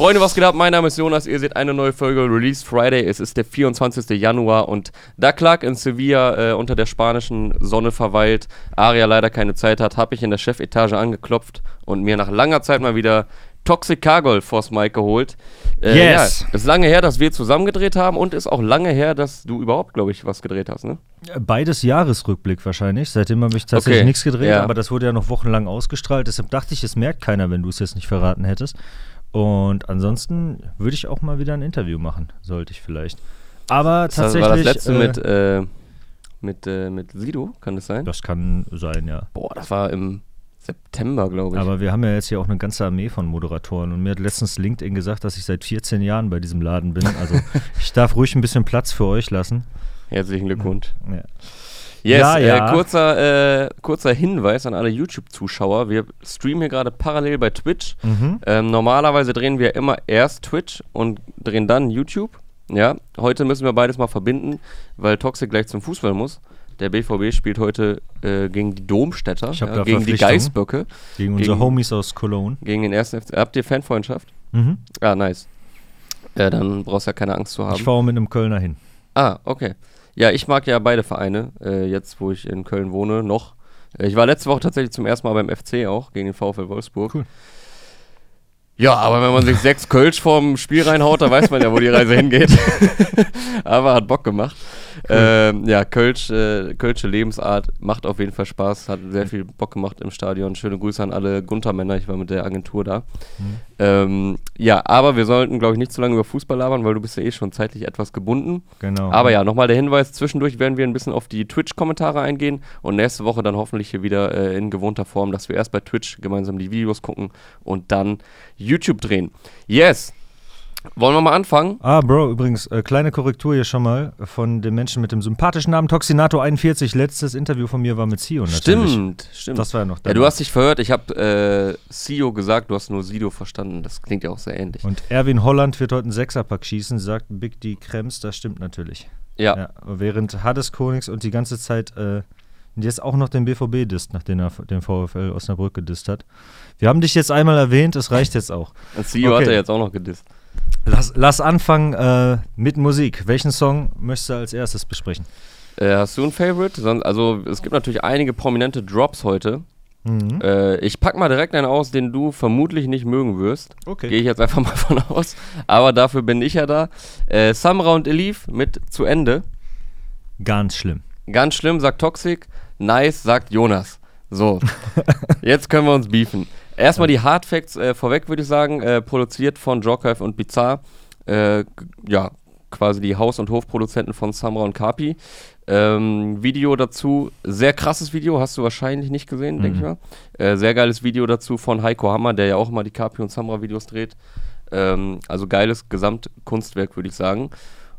Freunde, was geht ab? Mein Name ist Jonas. Ihr seht eine neue Folge Release Friday. Es ist der 24. Januar und da Clark in Sevilla äh, unter der spanischen Sonne verweilt, Aria leider keine Zeit hat, habe ich in der Chefetage angeklopft und mir nach langer Zeit mal wieder Toxic Cargol vors Mic geholt. Äh, Yes. Ja, ist lange her, dass wir zusammen gedreht haben und ist auch lange her, dass du überhaupt, glaube ich, was gedreht hast, ne? Beides Jahresrückblick wahrscheinlich. Seitdem habe ich tatsächlich Okay, nichts gedreht, ja. aber das wurde ja noch wochenlang ausgestrahlt. Deshalb dachte ich, es merkt keiner, wenn du es jetzt nicht verraten hättest. Und ansonsten würde ich auch mal wieder ein Interview machen, sollte ich vielleicht. Aber Das tatsächlich. war das letzte äh, mit, äh, mit, äh, mit Sido, kann das sein? Das kann sein, ja. Boah, das war im September, glaube ich. Aber wir haben ja jetzt hier auch eine ganze Armee von Moderatoren und mir hat letztens LinkedIn gesagt, dass ich seit 14 Jahren bei diesem Laden bin. Also ich darf ruhig ein bisschen Platz für euch lassen. Herzlichen Glückwunsch. Ja. Yes, Ja, ja. Äh, kurzer, äh, kurzer Hinweis an alle YouTube-Zuschauer. Wir streamen hier gerade parallel bei Twitch. Mhm. Ähm, normalerweise drehen wir immer erst Twitch und drehen dann YouTube. Ja, heute müssen wir beides mal verbinden, weil Toxic gleich zum Fußball muss. Der BVB spielt heute äh, gegen die Domstädter, Ich ja, gegen die. Geißböcke, Gegen unsere Gegen- Homies aus Cologne. gegen den ersten FC. Habt ihr Fanfreundschaft? Mhm. Ah, nice. Ja, dann brauchst du ja keine Angst zu haben. Ich fahre mit einem Kölner hin. Ah, okay. Ja, ich mag ja beide Vereine, äh, jetzt wo ich in Köln wohne, noch. Äh, ich war letzte Woche tatsächlich zum ersten Mal beim FC auch, gegen den VfL Wolfsburg. Cool. Ja, aber wenn man sich sechs Kölsch vorm Spiel reinhaut, dann weiß man ja, wo die Reise hingeht. aber hat Bock gemacht. Ähm, ja, Kölsch, äh, Kölsche Lebensart macht auf jeden Fall Spaß, hat sehr viel Bock gemacht im Stadion. Schöne Grüße an alle Gunter-Männer, ich war mit der Agentur da. Ähm, ja, aber wir sollten, glaube ich, nicht zu lange über Fußball labern, weil du bist ja eh schon zeitlich etwas gebunden. Genau. Aber ja, nochmal der Hinweis, zwischendurch werden wir ein bisschen auf die Twitch-Kommentare eingehen und nächste Woche dann hoffentlich hier wieder äh, in gewohnter Form, dass wir erst bei Twitch gemeinsam die Videos gucken und dann YouTube drehen. Yes! Wollen wir mal anfangen? Ah, Bro, übrigens, äh, kleine Korrektur hier schon mal von dem Menschen mit dem sympathischen Namen Toxinato41. Letztes Interview von mir war mit Sio natürlich. Stimmt, stimmt. Das war ja noch ja, du hast dich verhört, ich habe äh, Sio gesagt, du hast nur Sido verstanden. Das klingt ja auch sehr ähnlich. Und Erwin Holland wird heute einen Sechserpack schießen, sagt Big D Krems, das stimmt natürlich. ja. Ja, während Hades Konings und die ganze Zeit äh, jetzt auch noch den BVB disst, nachdem er den VfL Osnabrück gedisst hat. Wir haben dich jetzt einmal erwähnt, es reicht jetzt auch. Und Sio Okay. hat er jetzt auch noch gedisst. Lass, lass anfangen äh, mit Musik. Welchen Song möchtest du als erstes besprechen? Äh, hast du ein Favorite? Sonst, also, es gibt natürlich einige prominente Drops heute. Mhm. Äh, ich pack mal direkt einen aus, den du vermutlich nicht mögen wirst. Okay. Gehe ich jetzt einfach mal von aus. Aber dafür bin ich ja da. Äh, Samra und Elif mit zu Ende. Ganz schlimm. Ganz schlimm, sagt Toxic. Nice, sagt Jonas. So, jetzt können wir uns beefen. Erstmal die Hard Facts äh, vorweg, würde ich sagen. Äh, produziert von Jokive und Bizarre. Äh, ja, quasi die Haus- und Hofproduzenten von Samra und Kapi. Ähm, Video dazu, sehr krasses Video, hast du wahrscheinlich nicht gesehen, denke ich mal. Äh, sehr geiles Video dazu von Heiko Hammer, der ja auch immer die Kapi und Samra Videos dreht. Ähm, also geiles Gesamtkunstwerk, würde ich sagen.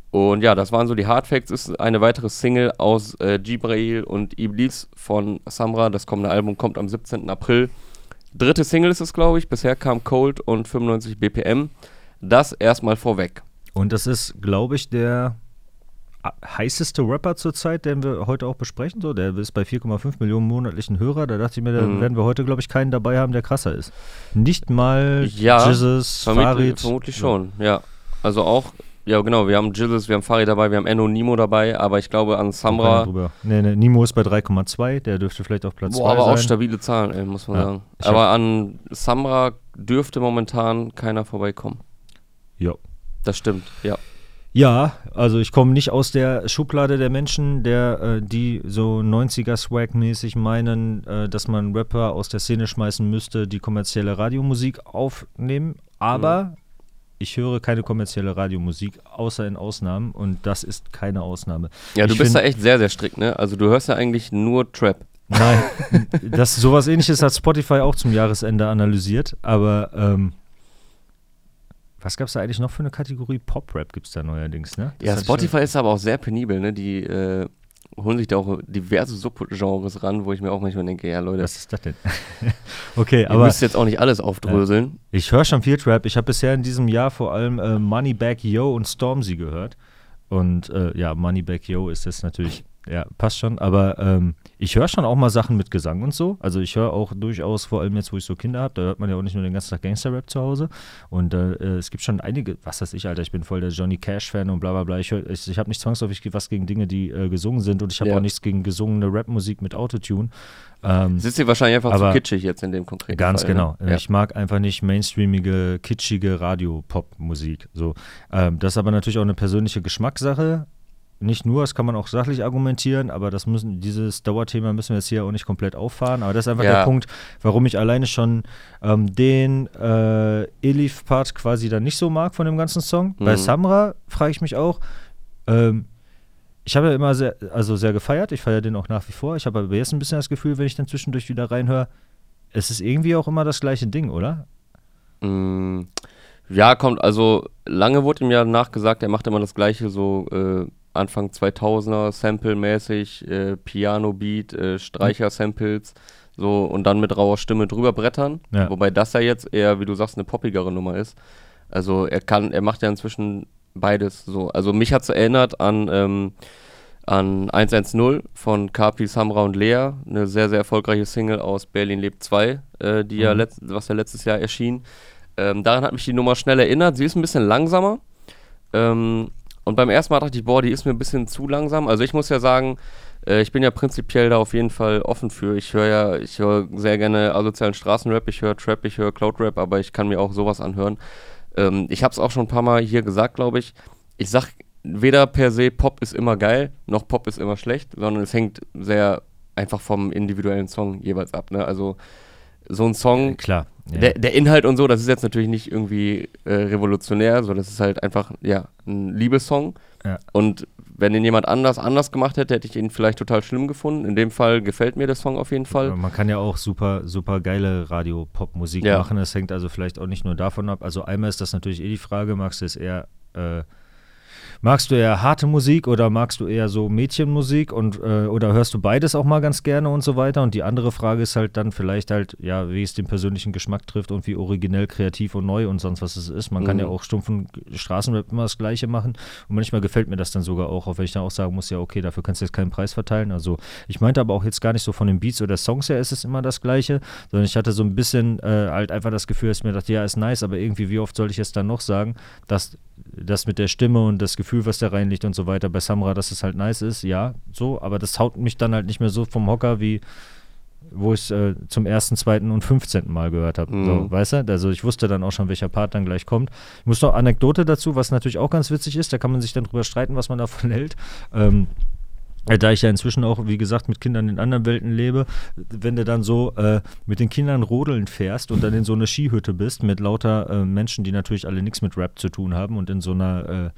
Und ja, das waren so die Hard Facts. Ist eine weitere Single aus äh, Jibrail und Iblis von Samra. Das kommende Album kommt am 17. April. Dritte Single ist es, glaube ich. Bisher kam Cold und 95 BPM. Das erstmal vorweg. Und das ist, glaube ich, der heißeste Rapper zurzeit, den wir heute auch besprechen. So, der ist bei 4,5 Millionen monatlichen Hörer. Da dachte ich mir, da Mhm. werden wir heute, glaube ich, keinen dabei haben, der krasser ist. Nicht mal Ja, Jesus, Vermutlich, Farid. vermutlich schon, ja. Also auch, ja genau, wir haben Jizzes, wir haben Farid dabei, wir haben Enno Nimo dabei, aber ich glaube an Samra. Nee, nee, Nimo ist bei 3,2, der dürfte vielleicht auf Platz 2 Boah, aber auch sein. stabile Zahlen, ey, muss man Ja, sagen. Aber an Samra dürfte momentan keiner vorbeikommen. Jo. Das stimmt, ja. Ja, also ich komme nicht aus der Schublade der Menschen, der, äh, die so 90er-Swag-mäßig meinen, äh, dass man Rapper aus der Szene schmeißen müsste, die kommerzielle Radiomusik aufnehmen. Aber ich höre keine kommerzielle Radiomusik, außer in Ausnahmen. Und das ist keine Ausnahme. Ja, du Ich bist da echt sehr, sehr strikt, ne? Also du hörst ja eigentlich nur Trap. Nein, das, sowas ähnliches hat Spotify auch zum Jahresende analysiert. Aber ähm, was gab es da eigentlich noch für eine Kategorie? Pop-Rap gibt es da neuerdings, ne? Das Ja, Spotify ist aber auch sehr penibel, ne? Die äh, holen sich da auch diverse Subgenres ran, wo ich mir auch manchmal denke, ja Leute, Was ist das denn? okay, ihr aber müsst jetzt auch nicht alles aufdröseln. ich höre schon viel Trap. Ich habe bisher in diesem Jahr vor allem äh, Moneybag Yo und Stormzy gehört. Und äh, ja, Moneybag Yo ist jetzt natürlich ja, passt schon. Aber ähm, ich höre schon auch mal Sachen mit Gesang und so. Also ich höre auch durchaus, vor allem jetzt, wo ich so Kinder habe, da hört man ja auch nicht nur den ganzen Tag Gangster-Rap zu Hause. Und äh, es gibt schon einige, was weiß ich, Alter, ich bin voll der Johnny Cash-Fan und bla bla bla. Ich, ich, ich habe nicht zwangsläufig was gegen Dinge, die äh, gesungen sind und ich habe Ja. auch nichts gegen gesungene Rap-Musik mit Autotune. Ähm, ist dir wahrscheinlich einfach zu kitschig jetzt in dem konkreten Ganz Fall. genau. Ne? Ja. Ich mag einfach nicht mainstreamige, kitschige Radio-Pop-Musik. So. Ähm, das ist aber natürlich auch eine persönliche Geschmackssache. Nicht nur, das kann man auch sachlich argumentieren, aber das müssen, dieses Dauerthema müssen wir jetzt hier auch nicht komplett auffahren. Aber das ist einfach Ja. der Punkt, warum ich alleine schon ähm, den äh, Elif-Part quasi dann nicht so mag von dem ganzen Song. Bei Mhm. Samra frage ich mich auch, ähm, ich habe ja immer sehr, also sehr gefeiert, ich feiere den auch nach wie vor. Ich habe aber jetzt ein bisschen das Gefühl, wenn ich dann zwischendurch wieder reinhöre, es ist irgendwie auch immer das gleiche Ding, oder? Mm, Ja, kommt, also lange wurde ihm ja nachgesagt, er macht immer das gleiche, so äh, Anfang 2000er, Sample-mäßig, äh, Piano-Beat, äh, Streicher-Samples, so und dann mit rauer Stimme drüber brettern. Ja. Wobei das ja jetzt eher, wie du sagst, eine poppigere Nummer ist. Also er kann, er macht ja inzwischen beides so. Also mich hat es erinnert an, ähm, an 110 von Kapi, Samra und Lea, eine sehr, sehr erfolgreiche Single aus Berlin lebt 2, äh, die ja Mhm. letzt, was ja letztes Jahr erschien. Ähm, daran hat mich die Nummer schnell erinnert. Sie ist ein bisschen langsamer. Ähm, und beim ersten Mal dachte ich, boah, die ist mir ein bisschen zu langsam. Also ich muss ja sagen, äh, ich bin ja prinzipiell da auf jeden Fall offen für. Ich höre ja, ich höre sehr gerne asozialen Straßenrap, ich höre Trap, ich höre Cloud-Rap, aber ich kann mir auch sowas anhören. Ähm, ich habe es auch schon ein paar Mal hier gesagt, glaube ich. Ich sag weder per se Pop ist immer geil, noch Pop ist immer schlecht, sondern es hängt sehr einfach vom individuellen Song jeweils ab. Ne? Also so ein Song, Klar. Ja. der, der Inhalt und so, das ist jetzt natürlich nicht irgendwie äh, revolutionär, so das ist halt einfach, ja, ein Liebessong. Ja. Und wenn den jemand anders anders gemacht hätte, hätte ich ihn vielleicht total schlimm gefunden. In dem Fall gefällt mir der Song auf jeden Fall. Man kann ja auch super, super geile Radio-Pop-Musik Ja. machen. Das hängt also vielleicht auch nicht nur davon ab. Also einmal ist das natürlich eh die Frage, magst du es eher, äh, magst du eher harte Musik oder magst du eher so Mädchenmusik und äh, oder hörst du beides auch mal ganz gerne und so weiter? Und die andere Frage ist halt dann vielleicht halt, ja, wie es den persönlichen Geschmack trifft und wie originell, kreativ und neu und sonst was es ist. Man kann Mhm. ja auch stumpfen Straßenrap immer das Gleiche machen. Und manchmal gefällt mir das dann sogar auch, auch wenn ich dann auch sagen muss, ja, okay, dafür kannst du jetzt keinen Preis verteilen. Also ich meinte aber auch jetzt gar nicht so von den Beats oder Songs her ist es immer das Gleiche, sondern ich hatte so ein bisschen äh, halt einfach das Gefühl, dass ich mir dachte, ja, ist nice, aber irgendwie, wie oft soll ich es dann noch sagen, dass das mit der Stimme und das Gefühl, was da reinliegt und so weiter bei Samra, dass es halt nice ist, ja, so, aber das haut mich dann halt nicht mehr so vom Hocker wie wo ich es äh, zum ersten, zweiten und fünfzehnten Mal gehört habe. Mhm. So, weißt du? Also ich wusste dann auch schon, welcher Part dann gleich kommt. Ich muss noch Anekdote dazu, was natürlich auch ganz witzig ist, da kann man sich dann drüber streiten, was man davon hält. Ähm, äh, da ich ja inzwischen auch, wie gesagt, mit Kindern in anderen Welten lebe, wenn du dann so äh, mit den Kindern rodeln fährst und dann in so eine Skihütte bist mit lauter äh, Menschen, die natürlich alle nichts mit Rap zu tun haben und in so einer äh,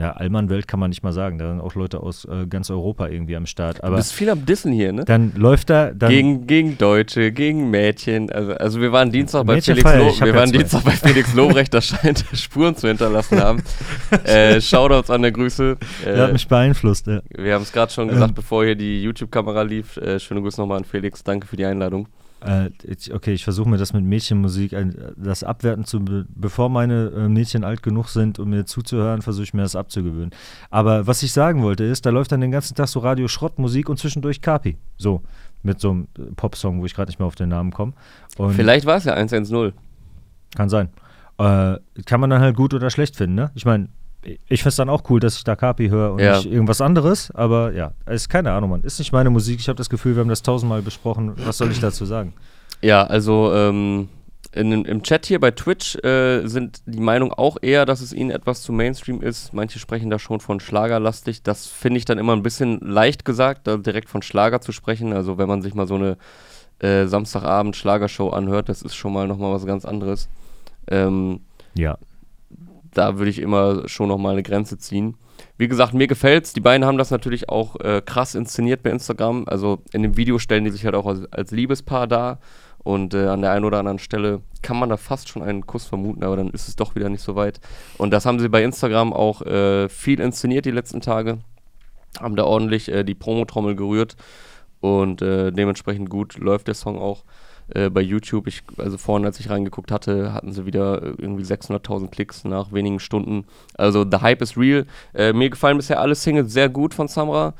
ja, Allmann-Welt kann man nicht mal sagen. Da sind auch Leute aus äh, ganz Europa irgendwie am Start. du Aber bist viel am Dissen hier, ne? dann läuft da dann Gegen, gegen Deutsche, gegen Mädchen. Also, also wir waren Dienstag bei Mädchen Felix Lo wir ja waren zwei. Dienstag bei Felix Lobrecht, das scheint Spuren zu hinterlassen haben. äh, Shoutouts an der Grüße. der hat Äh, mich beeinflusst. Ja. wir haben es gerade schon gesagt, Ähm. bevor hier die YouTube-Kamera lief. Äh, schöne Grüße nochmal an Felix. Danke für die Einladung. Äh, ich, okay, ich versuche mir das mit Mädchenmusik, ein, das abwerten zu, be bevor meine äh, Mädchen alt genug sind, um mir zuzuhören, versuche ich mir das abzugewöhnen. Aber was ich sagen wollte ist, da läuft dann den ganzen Tag so Radio-Schrottmusik und zwischendurch Kapi. So, mit so einem äh, Popsong, wo ich gerade nicht mehr auf den Namen komme. Vielleicht war es ja 110. Kann sein. Äh, kann man dann halt gut oder schlecht finden, ne? Ich meine, ich finde es dann auch cool, dass ich da Kapi höre und Ja. nicht irgendwas anderes, aber ja, ist keine Ahnung, Mann. Ist nicht meine Musik. Ich habe das Gefühl, wir haben das tausendmal besprochen. Was soll ich dazu sagen? Ja, also ähm, in, im Chat hier bei Twitch äh, sind die Meinung auch eher, dass es ihnen etwas zu Mainstream ist. Manche sprechen da schon von Schlagerlastig. Das finde ich dann immer ein bisschen leicht gesagt, da direkt von Schlager zu sprechen. Also wenn man sich mal so eine äh, Samstagabend Schlagershow anhört, das ist schon mal nochmal was ganz anderes. Ähm, Ja. Da würde ich immer schon nochmal eine Grenze ziehen. Wie gesagt, mir gefällt's. Die beiden haben das natürlich auch äh, krass inszeniert bei Instagram. Also in dem Video stellen die sich halt auch als, als Liebespaar dar. Und äh, an der einen oder anderen Stelle kann man da fast schon einen Kuss vermuten, aber dann ist es doch wieder nicht so weit. Und das haben sie bei Instagram auch äh, viel inszeniert die letzten Tage. Haben da ordentlich äh, die Promotrommel gerührt. Und äh, dementsprechend gut läuft der Song auch äh, bei YouTube. Ich, also vorhin, als ich reingeguckt hatte, hatten sie wieder äh, irgendwie 600.000 Klicks nach wenigen Stunden. Also the Hype is real. Äh, mir gefallen bisher alle Singles sehr gut von Samra.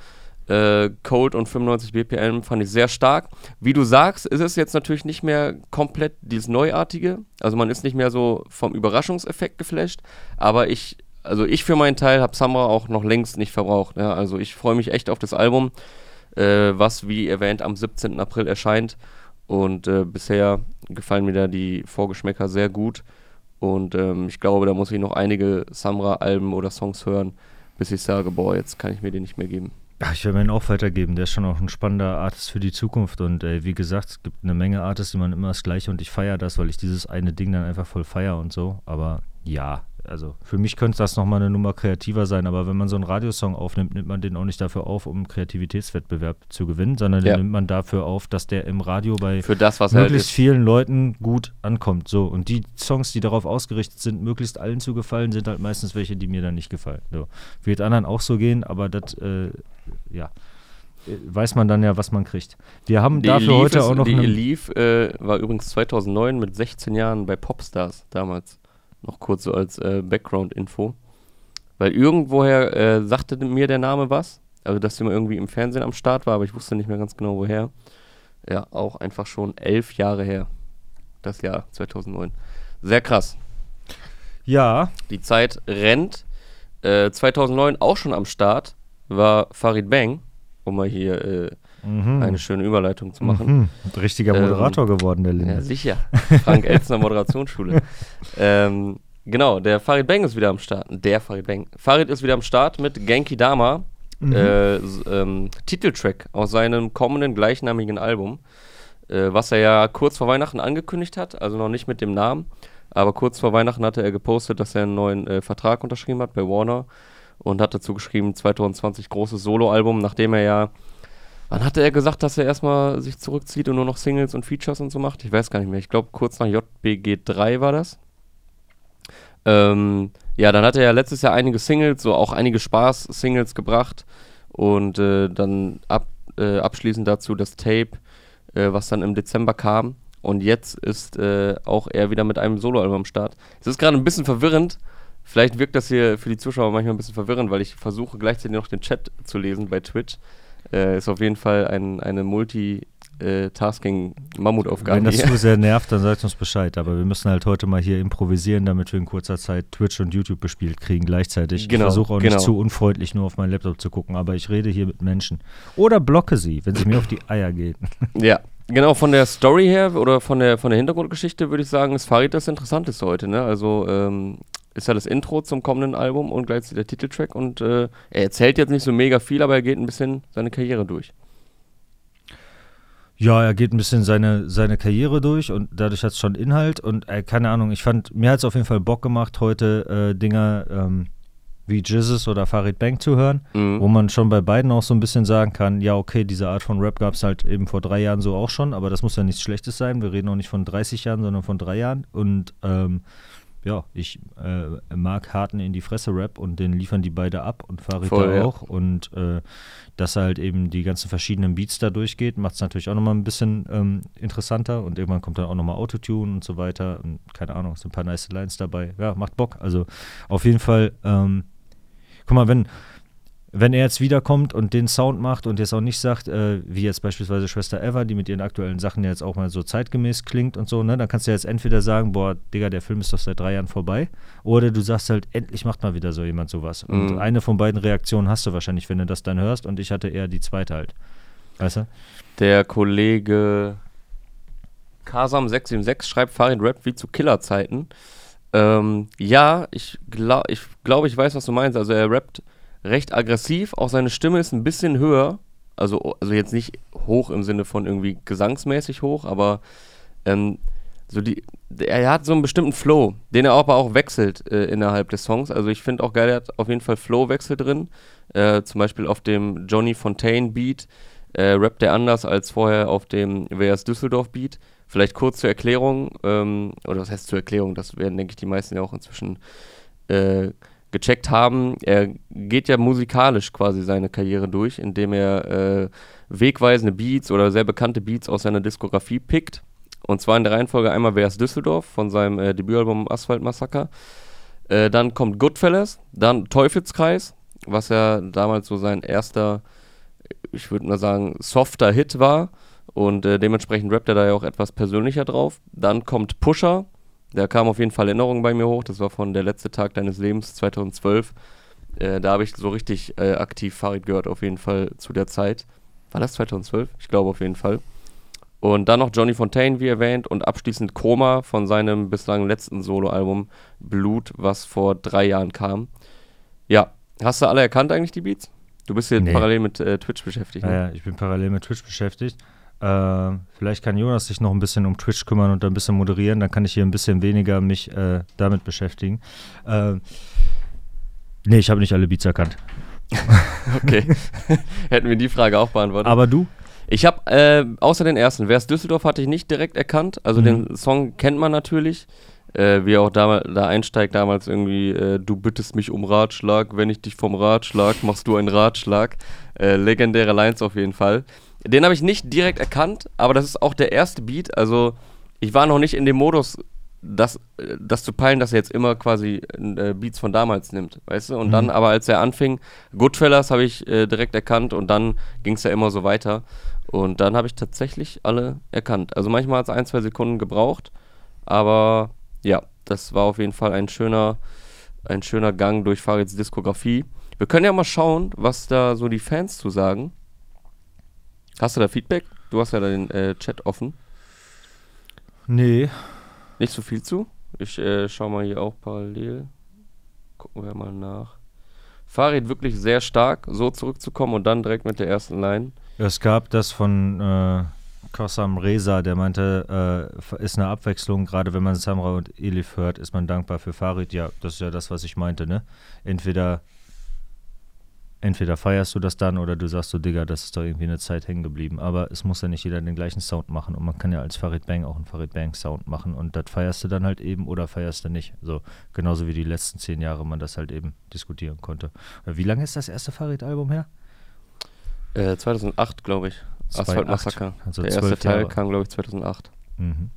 Äh, Cold und 95 BPM fand ich sehr stark. Wie du sagst, ist es jetzt natürlich nicht mehr komplett dieses Neuartige. Also man ist nicht mehr so vom Überraschungseffekt geflasht. Aber ich, also ich für meinen Teil habe Summer auch noch längst nicht verbraucht. Ja? Also ich freue mich echt auf das Album, äh, was wie erwähnt am 17. April erscheint. Und äh, bisher gefallen mir da die Vorgeschmäcker sehr gut. Und ähm, ich glaube, da muss ich noch einige Samra-Alben oder Songs hören, bis ich sage, boah, jetzt kann ich mir den nicht mehr geben. Ja, ich werde mir ihn auch weitergeben. Der ist schon auch ein spannender Artist für die Zukunft. Und äh, wie gesagt, es gibt eine Menge Artists, die man immer das Gleiche und ich feiere das, weil ich dieses eine Ding dann einfach voll feiere und so. Aber ja, also für mich könnte das nochmal eine Nummer kreativer sein, aber wenn man so einen Radiosong aufnimmt, nimmt man den auch nicht dafür auf, um einen Kreativitätswettbewerb zu gewinnen, sondern ja. den nimmt man dafür auf, dass der im Radio bei das, möglichst vielen Leuten gut ankommt. So, und die Songs, die darauf ausgerichtet sind, möglichst allen zu gefallen, sind halt meistens welche, die mir dann nicht gefallen. So. Wird anderen auch so gehen, aber das, äh, ja äh, weiß man dann ja, was man kriegt. Wir haben die dafür Elif heute ist, auch noch. Die Elif äh, war übrigens 2009 mit 16 Jahren bei Popstars damals. Noch kurz so als äh, Background-Info. Weil irgendwoher äh, sagte mir der Name was. Also, dass sie mal irgendwie im Fernsehen am Start war, aber ich wusste nicht mehr ganz genau woher. Ja, auch einfach schon elf Jahre her. Das Jahr 2009. Sehr krass. Ja. Die Zeit rennt. Äh, 2009 auch schon am Start war Farid Bang, um mal hier äh, mhm. eine schöne Überleitung zu machen. Mhm. Richtiger ähm, Moderator ähm, geworden, der Linde. Ja, sicher. Frank Elzner Moderationsschule. ähm, genau, der Farid Bang ist wieder am Start. Der Farid Bang. Farid ist wieder am Start mit Genki Dama. Mhm. Äh, ähm, Titeltrack aus seinem kommenden gleichnamigen Album, äh, was er ja kurz vor Weihnachten angekündigt hat, also noch nicht mit dem Namen, aber kurz vor Weihnachten hatte er gepostet, dass er einen neuen äh, Vertrag unterschrieben hat bei Warner und hat dazu geschrieben 2020 großes Soloalbum, nachdem er ja Wann hatte er gesagt, dass er erstmal sich zurückzieht und nur noch Singles und Features und so macht? Ich weiß gar nicht mehr. Ich glaube, kurz nach JBG 3 war das. Ähm, ja, dann hat er ja letztes Jahr einige Singles, so auch einige Spaß-Singles gebracht. Und äh, dann ab, äh, abschließend dazu das Tape, äh, was dann im Dezember kam. Und jetzt ist äh, auch er wieder mit einem Soloalbum am Start. Es ist gerade ein bisschen verwirrend. Vielleicht wirkt das hier für die Zuschauer manchmal ein bisschen verwirrend, weil ich versuche gleichzeitig noch den Chat zu lesen bei Twitch. Äh, ist auf jeden Fall ein, eine Multitasking-Mammutaufgabe. Wenn das zu sehr nervt, dann sagt uns Bescheid. Aber wir müssen halt heute mal hier improvisieren, damit wir in kurzer Zeit Twitch und YouTube bespielt kriegen gleichzeitig. Genau, ich versuche auch genau. nicht zu unfreundlich nur auf meinen Laptop zu gucken, aber ich rede hier mit Menschen. Oder blocke sie, wenn sie mir auf die Eier gehen. Ja, Genau, von der Story her oder von der, von der Hintergrundgeschichte würde ich sagen, ist Farid das Interessanteste heute. Ne? Also ähm, ist ja das Intro zum kommenden Album und gleichzeitig der Titeltrack. Und äh, er erzählt jetzt nicht so mega viel, aber er geht ein bisschen seine Karriere durch. Ja, er geht ein bisschen seine, seine Karriere durch und dadurch hat es schon Inhalt. Und äh, keine Ahnung, ich fand, mir hat es auf jeden Fall Bock gemacht, heute äh, Dinger ähm, wie Jizzes oder Farid Bang zu hören, mhm. wo man schon bei beiden auch so ein bisschen sagen kann, ja, okay, diese Art von Rap gab es halt eben vor drei Jahren so auch schon, aber das muss ja nichts Schlechtes sein. Wir reden auch nicht von 30 Jahren, sondern von drei Jahren. Und ähm, ja, ich äh, mag harten in die Fresse Rap und den liefern die beide ab und Farid da auch. Und äh, dass er halt eben die ganzen verschiedenen Beats da durchgeht, macht es natürlich auch nochmal ein bisschen ähm, interessanter und irgendwann kommt dann auch nochmal Autotune und so weiter. Und keine Ahnung, sind ein paar nice Lines dabei. Ja, macht Bock. Also auf jeden Fall, ähm, guck mal, wenn, wenn er jetzt wiederkommt und den Sound macht und jetzt auch nicht sagt, äh, wie jetzt beispielsweise Schwester Eva, die mit ihren aktuellen Sachen jetzt auch mal so zeitgemäß klingt und so, ne, dann kannst du jetzt entweder sagen, boah, Digga, der Film ist doch seit drei Jahren vorbei, oder du sagst halt, endlich macht mal wieder so jemand sowas. Mhm. Und eine von beiden Reaktionen hast du wahrscheinlich, wenn du das dann hörst, und ich hatte eher die zweite halt. Weißt du? Der Kollege Kasam676 schreibt Farid Rap wie zu Killerzeiten. Ähm, ja, ich glaube, ich, glaub, ich weiß, was du meinst. Also er rappt recht aggressiv. Auch seine Stimme ist ein bisschen höher. Also, also jetzt nicht hoch im Sinne von irgendwie gesangsmäßig hoch, aber ähm, so die, er hat so einen bestimmten Flow, den er aber auch wechselt äh, innerhalb des Songs. Also ich finde auch geil, er hat auf jeden Fall Flow-Wechsel drin. Äh, zum Beispiel auf dem Johnny Fontaine Beat äh, rappt er anders als vorher auf dem WS Düsseldorf Beat. Vielleicht kurz zur Erklärung, ähm, oder was heißt zur Erklärung, das werden, denke ich, die meisten ja auch inzwischen äh, gecheckt haben, er geht ja musikalisch quasi seine Karriere durch, indem er äh, wegweisende Beats oder sehr bekannte Beats aus seiner Diskografie pickt. Und zwar in der Reihenfolge einmal Wer ist Düsseldorf von seinem äh, Debütalbum Asphalt Massaker. Äh, dann kommt Goodfellas, dann Teufelskreis, was ja damals so sein erster ich würde mal sagen, softer Hit war. Und äh, dementsprechend rappt er da ja auch etwas persönlicher drauf. Dann kommt Pusher. Da kam auf jeden Fall Erinnerungen bei mir hoch. Das war von der letzte Tag deines Lebens 2012. Äh, da habe ich so richtig äh, aktiv Farid gehört, auf jeden Fall zu der Zeit. War das 2012? Ich glaube auf jeden Fall. Und dann noch Johnny Fontaine, wie erwähnt, und abschließend Koma von seinem bislang letzten Soloalbum Blut, was vor drei Jahren kam. Ja, hast du alle erkannt eigentlich die Beats? Du bist hier Nee. parallel mit äh, Twitch beschäftigt. Ne? Naja, ich bin parallel mit Twitch beschäftigt. Äh, vielleicht kann Jonas sich noch ein bisschen um Twitch kümmern und ein bisschen moderieren. Dann kann ich hier ein bisschen weniger mich äh, damit beschäftigen. Äh, nee, ich habe nicht alle Beats erkannt. Okay. Hätten wir die Frage auch beantwortet. Aber du? Ich habe äh, außer den ersten, Wer ist Düsseldorf, hatte ich nicht direkt erkannt. Also Mhm. den Song kennt man natürlich. Äh, wie er auch da, da einsteigt damals irgendwie, äh, du bittest mich um Ratschlag, wenn ich dich vom Rad schlag, machst du einen Ratschlag. Äh, legendäre Lines auf jeden Fall. Den habe ich nicht direkt erkannt, aber das ist auch der erste Beat. Also ich war noch nicht in dem Modus, das, äh, das zu peilen, dass er jetzt immer quasi äh, Beats von damals nimmt, weißt du? Und Mhm. dann aber, als er anfing, Goodfellas habe ich äh, direkt erkannt und dann ging es ja immer so weiter. Und dann habe ich tatsächlich alle erkannt. Also manchmal hat es ein, zwei Sekunden gebraucht, aber ja, das war auf jeden Fall ein schöner, ein schöner Gang durch Farids Diskografie. Wir können ja mal schauen, was da so die Fans zu sagen. Hast du da Feedback? Du hast ja da den äh, Chat offen. Nee. Nicht so viel zu. Ich äh, schau mal hier auch parallel. Gucken wir mal nach. Farid wirklich sehr stark, so zurückzukommen und dann direkt mit der ersten Line. Es gab das von äh, Kossam Reza, der meinte, äh, ist eine Abwechslung, gerade wenn man Samra und Elif hört, ist man dankbar für Farid. Ja, das ist ja das, was ich meinte, ne? Entweder, entweder feierst du das dann oder du sagst so, Digga, das ist doch irgendwie eine Zeit hängen geblieben. Aber es muss ja nicht jeder den gleichen Sound machen und man kann ja als Farid Bang auch einen Farid Bang Sound machen und das feierst du dann halt eben oder feierst du nicht. So, genauso wie die letzten zehn Jahre man das halt eben diskutieren konnte. Äh, Wie lange ist das erste Farid-Album her? Äh, 2008, glaube ich. Asphalt 2008, Massaker. also der erste Teil Jahre. kam, glaube ich, 2008. Mhm.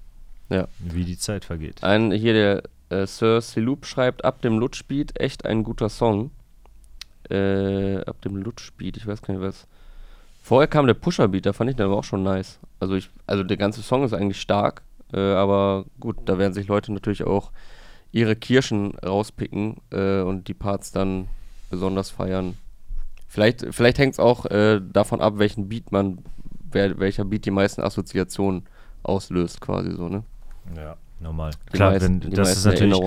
Ja. Wie die Zeit vergeht. Ein, hier der äh, Sir Siloop schreibt, ab dem Lutschbeat echt ein guter Song. Äh, ab dem Lutschbeat, ich weiß gar nicht was. Vorher kam der Pusher-Beat, da fand ich den aber auch schon nice. Also ich, also der ganze Song ist eigentlich stark, äh, aber gut, da werden sich Leute natürlich auch ihre Kirschen rauspicken äh, und die Parts dann besonders feiern. Vielleicht, vielleicht hängt es auch äh, davon ab, welchen Beat man, wer, welcher Beat die meisten Assoziationen auslöst, quasi so, ne? Ja, normal. Die Klar, meisten- wenn, das ist natürlich.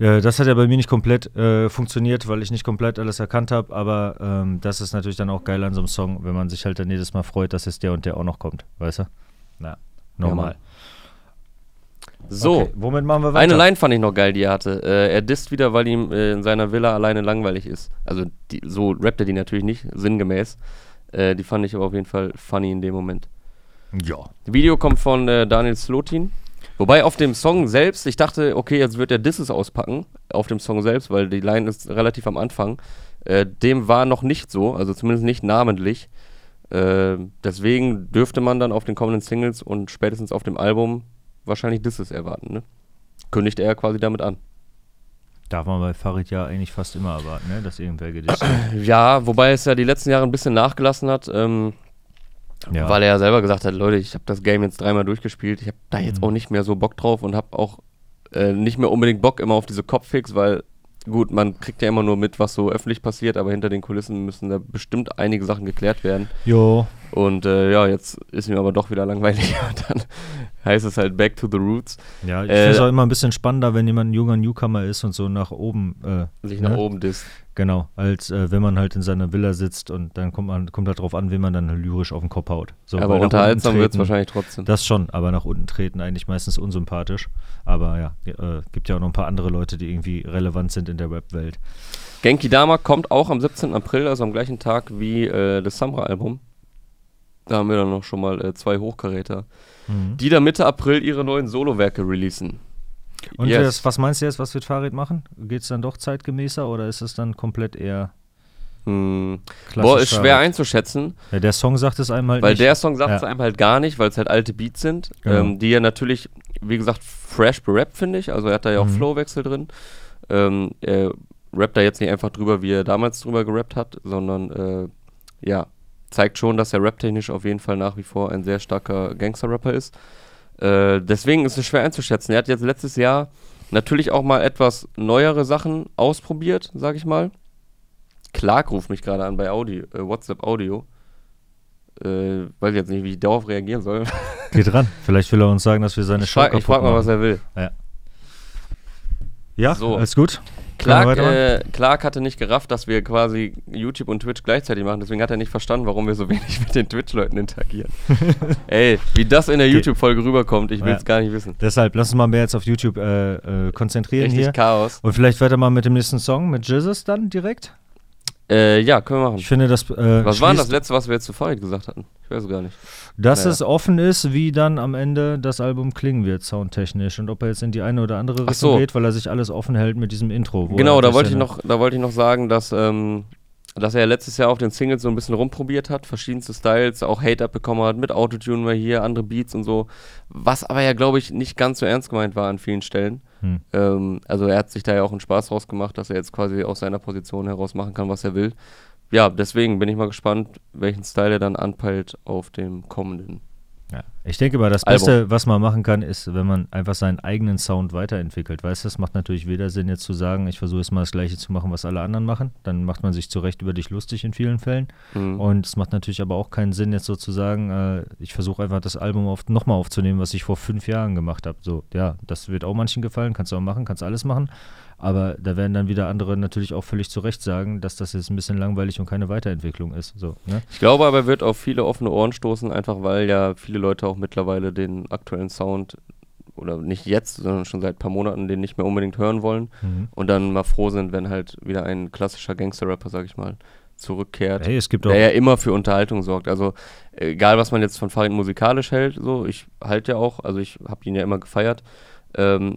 Äh, das hat ja bei mir nicht komplett äh, funktioniert, weil ich nicht komplett alles erkannt habe, aber ähm, das ist natürlich dann auch geil an so einem Song, wenn man sich halt dann jedes Mal freut, dass jetzt der und der auch noch kommt, weißt du? Na, normal. So, Okay, womit machen wir weiter? Eine Line fand ich noch geil, die er hatte. Äh, er disst wieder, weil ihm äh, in seiner Villa alleine langweilig ist. Also die, so rappt er die natürlich nicht, sinngemäß. Äh, die fand ich aber auf jeden Fall funny in dem Moment. Ja. Das Video kommt von äh, Daniel Slotin. Wobei auf dem Song selbst, ich dachte, okay, jetzt wird er Disses auspacken. Auf dem Song selbst, weil die Line ist relativ am Anfang. Äh, dem war noch nicht so, also zumindest nicht namentlich. Äh, deswegen dürfte man dann auf den kommenden Singles und spätestens auf dem Album wahrscheinlich Disses erwarten. Ne? Kündigt er quasi damit an. Darf man bei Farid ja eigentlich fast immer erwarten, ne? dass irgendwer gedisst wird. Ja, wobei es ja die letzten Jahre ein bisschen nachgelassen hat, ähm, Ja. weil er ja selber gesagt hat, Leute, ich habe das Game jetzt dreimal durchgespielt, ich habe da jetzt Mhm. auch nicht mehr so Bock drauf und habe auch äh, nicht mehr unbedingt Bock immer auf diese Kopffix, weil gut, man kriegt ja immer nur mit, was so öffentlich passiert, aber hinter den Kulissen müssen da bestimmt einige Sachen geklärt werden. Jo. Und äh, ja, jetzt ist mir aber doch wieder langweilig dann heißt es halt Back to the Roots, Ja, ich Äh, finde es auch immer ein bisschen spannender, wenn jemand ein junger Newcomer ist und so nach oben. Äh, sich ne? nach oben disst. Genau, als äh, wenn man halt in seiner Villa sitzt und dann kommt man kommt halt drauf an, wen man dann lyrisch auf den Kopf haut. So, aber unterhaltsam wird es wahrscheinlich trotzdem. Das schon, aber nach unten treten eigentlich meistens unsympathisch. Aber ja, äh, gibt ja auch noch ein paar andere Leute, die irgendwie relevant sind in der Rap-Welt. Genki Dama kommt auch am 17. April, also am gleichen Tag wie äh, das Samra-Album. Da haben wir dann noch schon mal äh, zwei Hochkaräter, die dann Mitte April ihre neuen Solowerke releasen. Und Yes. das, was meinst du jetzt, was wird Farid machen? Geht es dann doch zeitgemäßer oder ist es dann komplett eher Hm. Boah, ist schwer einzuschätzen, Ja, der Song sagt es einem halt weil nicht. der Song sagt es Ja. einem halt gar nicht, weil es halt alte Beats sind, Genau. ähm, die er natürlich, wie gesagt, fresh berappt, finde ich. Also er hat da ja auch Mhm. Flowwechsel drin. Ähm, er rappt da jetzt nicht einfach drüber, wie er damals drüber gerappt hat, sondern äh, ja, zeigt schon, dass er raptechnisch auf jeden Fall nach wie vor ein sehr starker Gangster-Rapper ist. Äh, deswegen ist es schwer einzuschätzen. Er hat jetzt letztes Jahr natürlich auch mal etwas neuere Sachen ausprobiert, sag ich mal. Clark ruft mich gerade an bei Audio, äh, WhatsApp Audio. Äh, weiß jetzt nicht, wie ich darauf reagieren soll. Geh dran. Vielleicht will er uns sagen, dass wir seine Ich frage frag mal, was er will. Ja, So. alles gut. Clark, äh, Clark hatte nicht gerafft, dass wir quasi YouTube und Twitch gleichzeitig machen. Deswegen hat er nicht verstanden, warum wir so wenig mit den Twitch-Leuten interagieren. Ey, wie das in der Okay. YouTube-Folge rüberkommt, ich will es Ja. gar nicht wissen. Deshalb lass uns mal mehr jetzt auf YouTube äh, äh, konzentrieren Richtig hier. Chaos. Und vielleicht weiter mal mit dem nächsten Song, mit Jesus dann direkt. Äh, ja, können wir machen. Ich finde, das. Äh, Was war denn das letzte, was wir jetzt zu Farid gesagt hatten? Ich weiß es gar nicht. Dass Naja. es offen ist, wie dann am Ende das Album klingen wird, soundtechnisch. Und ob er jetzt in die eine oder andere Richtung so. geht, weil er sich alles offen hält mit diesem Intro. wo Genau, da wollte ich noch, da wollte ich noch sagen, dass, ähm, dass er letztes Jahr auf den Singles so ein bisschen rumprobiert hat, verschiedenste Styles, auch Hate abbekommen hat, mit Autotune mal hier, andere Beats und so. Was aber ja, glaube ich, nicht ganz so ernst gemeint war an vielen Stellen. Hm. Ähm, also er hat sich da ja auch einen Spaß draus gemacht, dass er jetzt quasi aus seiner Position heraus machen kann, was er will. Ja, deswegen bin ich mal gespannt, welchen Style er dann anpeilt auf dem kommenden. Ja. Ich denke mal, das Album. Beste, was man machen kann, ist, wenn man einfach seinen eigenen Sound weiterentwickelt. Weißt du, es macht natürlich weder Sinn, jetzt zu sagen, ich versuche jetzt mal das Gleiche zu machen, was alle anderen machen. Dann macht man sich zu Recht über dich lustig in vielen Fällen. Mhm. Und es macht natürlich aber auch keinen Sinn, jetzt sozusagen, äh, ich versuche einfach das Album auf, nochmal aufzunehmen, was ich vor fünf Jahren gemacht habe. So, ja, das wird auch manchen gefallen, kannst du auch machen, kannst alles machen. Aber da werden dann wieder andere natürlich auch völlig zu Recht sagen, dass das jetzt ein bisschen langweilig und keine Weiterentwicklung ist. So, ne? Ich glaube aber, er wird auf viele offene Ohren stoßen, einfach weil ja viele Leute auch mittlerweile den aktuellen Sound oder nicht jetzt, sondern schon seit ein paar Monaten den nicht mehr unbedingt hören wollen Mhm. und dann mal froh sind, wenn halt wieder ein klassischer Gangster-Rapper, sag ich mal, zurückkehrt. Hey, es gibt auch der ja immer für Unterhaltung sorgt. Also egal, was man jetzt von Farid musikalisch hält, so ich halte ja auch, also ich habe ihn ja immer gefeiert. Ähm,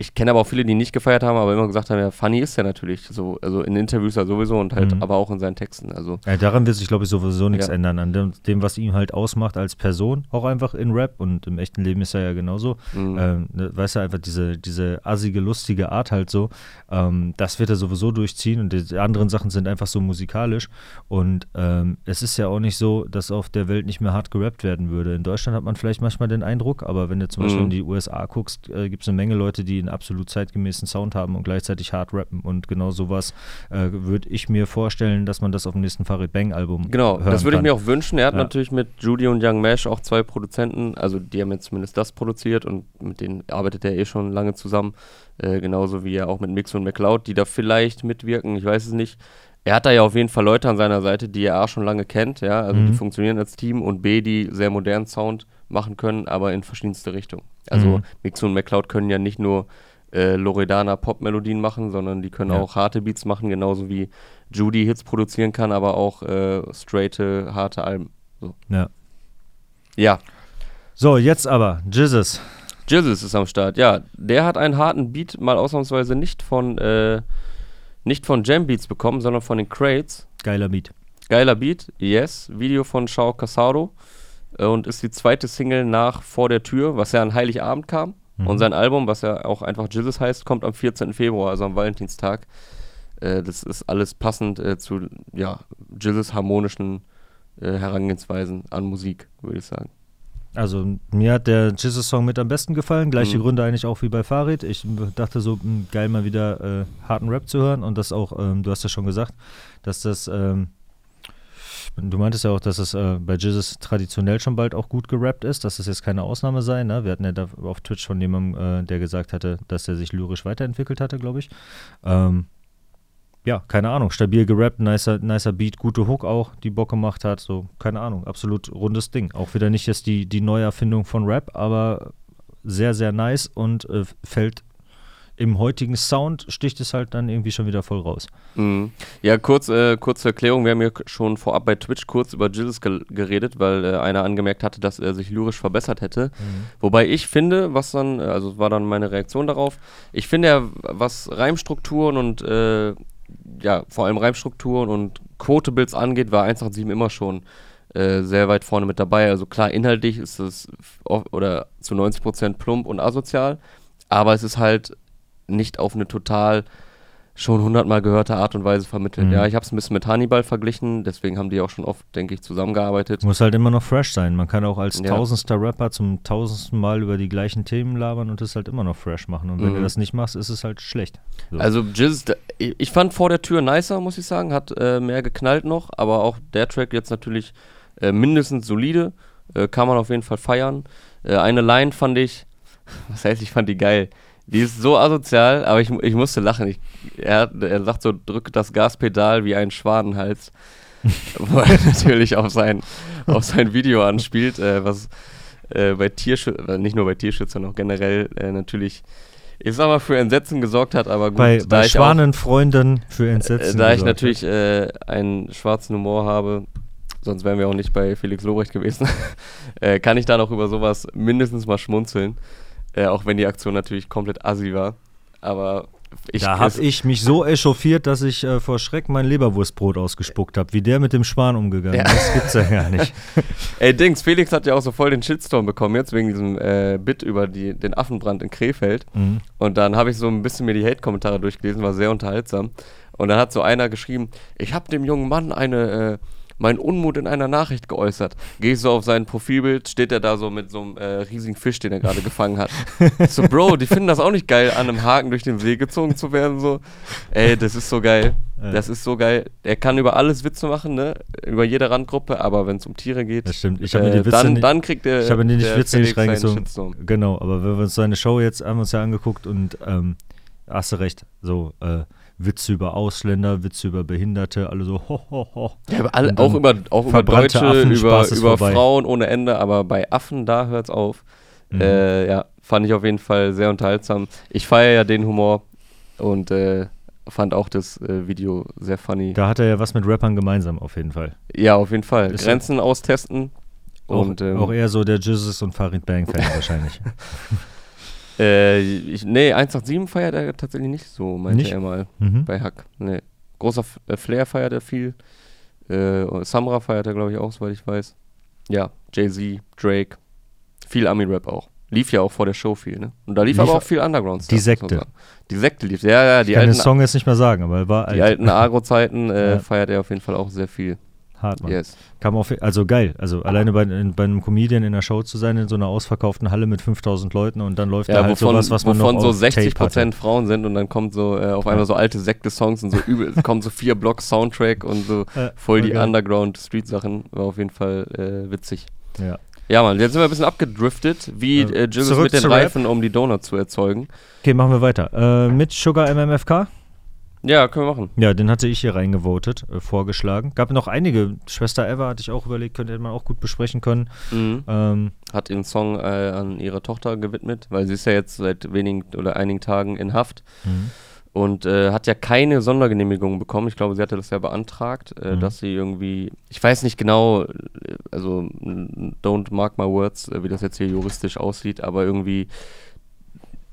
ich kenne aber auch viele, die nicht gefeiert haben, aber immer gesagt haben, ja, funny ist er natürlich so, also in Interviews ja sowieso und halt Mhm. aber auch in seinen Texten. Also Ja, daran wird sich, glaube ich, sowieso nichts Ja. ändern. An dem, dem, was ihn halt ausmacht als Person, auch einfach in Rap und im echten Leben ist er ja genauso. Mhm. Ähm, ne, weißt du, einfach diese, diese assige, lustige Art halt so, ähm, das wird er sowieso durchziehen und die anderen Sachen sind einfach so musikalisch. Und ähm, es ist ja auch nicht so, dass auf der Welt nicht mehr hart gerappt werden würde. In Deutschland hat man vielleicht manchmal den Eindruck, aber wenn du zum Beispiel Mhm. in die USA guckst, äh, gibt es eine Menge Leute, die einen absolut zeitgemäßen Sound haben und gleichzeitig hart rappen. Und genau sowas äh, würde ich mir vorstellen, dass man das auf dem nächsten Farid Bang Album Genau, das würde ich mir auch wünschen. Er hat Ja. natürlich mit Judy und Young Mesh auch zwei Produzenten, also die haben jetzt zumindest das produziert und mit denen arbeitet er eh schon lange zusammen. Äh, genauso wie er auch mit Mix und McCloud, die da vielleicht mitwirken, ich weiß es nicht. Er hat da ja auf jeden Fall Leute an seiner Seite, die er A schon lange kennt, ja, also die Mhm. funktionieren als Team und B, die sehr modernen Sound machen können, aber in verschiedenste Richtungen. Also Mhm. Mix und McCloud können ja nicht nur äh, Loredana Pop-Melodien machen, sondern die können Ja. auch harte Beats machen, genauso wie Judy Hits produzieren kann, aber auch äh, straighte, harte Alben. Ja. Ja, So, jetzt aber, Jesus. Jesus ist am Start. Ja, der hat einen harten Beat mal ausnahmsweise nicht von, äh, nicht von Jam Beats bekommen, sondern von den Crates. Geiler Beat. Geiler Beat, yes. Video von Shao Casado äh, und ist die zweite Single nach Vor der Tür, was ja an Heiligabend kam. Mhm. Und sein Album, was ja auch einfach Jesus heißt, kommt am 14. Februar, also am Valentinstag. Äh, das ist alles passend äh, zu ja, Jesus harmonischen äh, Herangehensweisen an Musik, würde ich sagen. Also mir hat der Jesus-Song mit am besten gefallen. Gleiche Mhm. Gründe eigentlich auch wie bei Farid. Ich dachte so, geil mal wieder äh, harten Rap zu hören. Und das auch, ähm, du hast ja schon gesagt, dass das, ähm, du meintest ja auch, dass es äh, bei Jesus traditionell schon bald auch gut gerappt ist, dass das jetzt keine Ausnahme sei. Ne? Wir hatten ja da auf Twitch von jemandem, äh, der gesagt hatte, dass er sich lyrisch weiterentwickelt hatte, glaube ich. Ähm, ja, keine Ahnung, stabil gerappt, nicer, nicer Beat, gute Hook auch, die Bock gemacht hat, so, keine Ahnung, absolut rundes Ding. Auch wieder nicht jetzt die, die Neuerfindung von Rap, aber sehr, sehr nice und äh, fällt im heutigen Sound, sticht es halt dann irgendwie schon wieder voll raus. Mhm. Ja, kurz, äh, kurze Erklärung. Wir haben ja schon vorab bei Twitch kurz über ge geredet, weil äh, einer angemerkt hatte, dass er sich lyrisch verbessert hätte. Wobei ich finde, was dann, äh, also war dann meine Reaktion darauf, ich finde ja, was Reimstrukturen und, äh, ja, vor allem Reimstrukturen und Quotables angeht, war 187 immer schon äh, sehr weit vorne mit dabei. Also klar, inhaltlich ist es oder zu 90% plump und asozial, aber es ist halt nicht auf eine total schon hundertmal gehörte Art und Weise vermittelt. Mhm. Ja, ich habe es ein bisschen mit Hannibal verglichen, deswegen haben die auch schon oft, denke ich, zusammengearbeitet. Muss halt immer noch fresh sein. Man kann auch als Ja. tausendster Rapper zum tausendsten Mal über die gleichen Themen labern und es halt immer noch fresh machen. Und wenn Mhm. du das nicht machst, ist es halt schlecht. So. Also Jizz, ich fand vor der Tür nicer, muss ich sagen, hat äh, mehr geknallt noch, aber auch der Track jetzt natürlich äh, mindestens solide, äh, kann man auf jeden Fall feiern. Äh, eine Line fand ich, was heißt, ich fand die geil. Die ist so asozial, aber ich, ich musste lachen. Ich, er, er sagt so, drückt das Gaspedal wie ein Schwanenhals. Wo er natürlich auf sein, auf sein Video anspielt, äh, was äh, bei Tierschützern, nicht nur bei Tierschützern, auch generell äh, natürlich, ich sag mal, für Entsetzen gesorgt hat, aber gut, bei da bei Schwanenfreunden für äh, Entsetzen. da ich natürlich äh, einen schwarzen Humor habe, sonst wären wir auch nicht bei Felix Lobrecht gewesen, äh, kann ich da noch über sowas mindestens mal schmunzeln. Äh, auch wenn die Aktion natürlich komplett assi war. Aber ich, da habe ich mich so echauffiert, dass ich äh, vor Schreck mein Leberwurstbrot ausgespuckt habe. Wie der mit dem Schwan umgegangen Ja. ist, das gibt's ja gar nicht. Ey, Dings, Felix hat ja auch so voll den Shitstorm bekommen jetzt wegen diesem äh, Bit über die, den Affenbrand in Krefeld. Mhm. Und dann habe ich so ein bisschen mir die Hate-Kommentare durchgelesen, war sehr unterhaltsam. Und dann hat so einer geschrieben, ich habe dem jungen Mann eine, äh, meinen Unmut in einer Nachricht geäußert. Gehe ich so auf sein Profilbild, steht er da so mit so einem äh, riesigen Fisch, den er gerade gefangen hat. Ich so, Bro, die finden das auch nicht geil, an einem Haken durch den See gezogen zu werden. So, ey, das ist so geil. Das ist so geil. Er kann über alles Witze machen, ne? Über jede Randgruppe, aber wenn es um Tiere geht, Das stimmt. Ich habe äh, die Witze dann, nicht, dann kriegt der. ich habe mir die der Witze nicht Felix reingezogen. Genau, aber wenn wir uns seine Show jetzt haben wir uns ja angeguckt und ähm, hast du recht, so äh, Witze über Ausländer, Witze über Behinderte, alle so ho ho ho. Ja, alle, auch über, auch über Deutsche, Affen, über, über vorbei. Frauen ohne Ende, aber bei Affen, da hört's auf. Mhm. Äh, ja, fand ich auf jeden Fall sehr unterhaltsam. Ich feiere ja den Humor und äh, fand auch das äh, Video sehr funny. Da hat er ja was mit Rappern gemeinsam auf jeden Fall. Ja, auf jeden Fall. Ist Grenzen austesten. Auch, Und ähm, auch eher so der Jesus und Farid Bang Fan wahrscheinlich. äh, ich, nee, 187 feiert er tatsächlich nicht so, meinte Nicht? er mal Mhm. bei Hack. Nee. Großer F äh, Flair feiert er viel. Äh, Samra feiert er, glaube ich, auch, soweit ich weiß. Ja, Jay-Z, Drake. Viel Ami-Rap auch. Lief ja auch vor der Show viel, ne? Und da lief, Lief aber auch viel Underground. Die Sekte. Die Sekte lief, ja, ja, die ich kann den alten, Song jetzt nicht mehr sagen, aber er war alt. die alten Agro-Zeiten äh, Ja. feiert er auf jeden Fall auch sehr viel. Hart, Mann. Yes. Kam auf, also geil. Also alleine bei, in, bei einem Comedian in der Show zu sein, in so einer ausverkauften Halle mit 5000 Leuten und dann läuft da Ja, halt wovon, sowas, was man wovon noch so auf 60 Tape hatte. Prozent Frauen sind und dann kommt so äh, auf einmal so alte Sekte-Songs und so übel, kommt so vier Block Soundtrack und so Ja, voll die. Underground-Street-Sachen. War auf jeden Fall äh, witzig. Ja. Ja, Mann, jetzt sind wir ein bisschen abgedriftet, wie Äh, äh, zurück mit den. Reifen, um die Donuts zu erzeugen. Okay, machen wir weiter. Äh, mit Sugar MMFK? Ja, können wir machen. Ja, den hatte ich hier reingevotet, äh, vorgeschlagen. Gab noch einige. Schwester Eva hatte ich auch überlegt, könnte man auch gut besprechen können. Mhm. Ähm, Hat den Song äh, an ihre Tochter gewidmet, weil sie ist ja jetzt seit wenigen oder einigen Tagen in Haft mhm. und äh, hat ja keine Sondergenehmigung bekommen. Ich glaube, sie hatte das ja beantragt, äh, Mhm. dass sie irgendwie, ich weiß nicht genau, also don't mark my words, äh, wie das jetzt hier juristisch aussieht, aber irgendwie,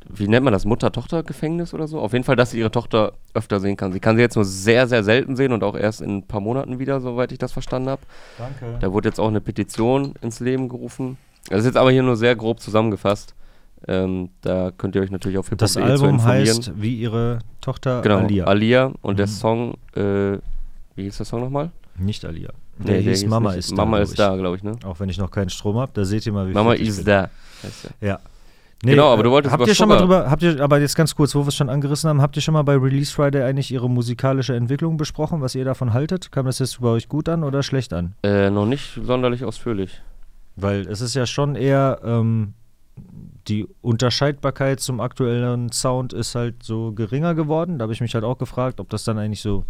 wie nennt man das, Mutter-Tochter-Gefängnis oder so? Auf jeden Fall, dass sie ihre Tochter öfter sehen kann. Sie kann sie jetzt nur sehr, sehr selten sehen und auch erst in ein paar Monaten wieder, soweit ich das verstanden habe. Danke. Da wurde jetzt auch eine Petition ins Leben gerufen. Das ist jetzt aber hier nur sehr grob zusammengefasst. Ähm, da könnt ihr euch natürlich auf Das hiphop.de zu Album heißt wie ihre Tochter Genau, Alia. Alia. Und der Mhm. Song, äh, wie hieß der Song nochmal? Nicht Alia. Nee, Der hieß hieß Mama nicht- ist da. Mama ist da, glaube ich, ne? Auch wenn ich noch keinen Strom habe, da seht ihr mal, wie Mama fit ich is bin. da. Heißt der. Ja. Genau, aber du äh, wolltest habt über ihr schon mal drüber, habt ihr, aber jetzt ganz kurz, wo wir es schon angerissen haben, habt ihr schon mal bei Release Friday eigentlich ihre musikalische Entwicklung besprochen, was ihr davon haltet? Kam das jetzt bei euch gut an oder schlecht an? Äh, noch nicht sonderlich ausführlich. Weil es ist ja schon eher, ähm, die Unterscheidbarkeit zum aktuellen Sound ist halt so geringer geworden. Da habe ich mich halt auch gefragt, ob das dann eigentlich so,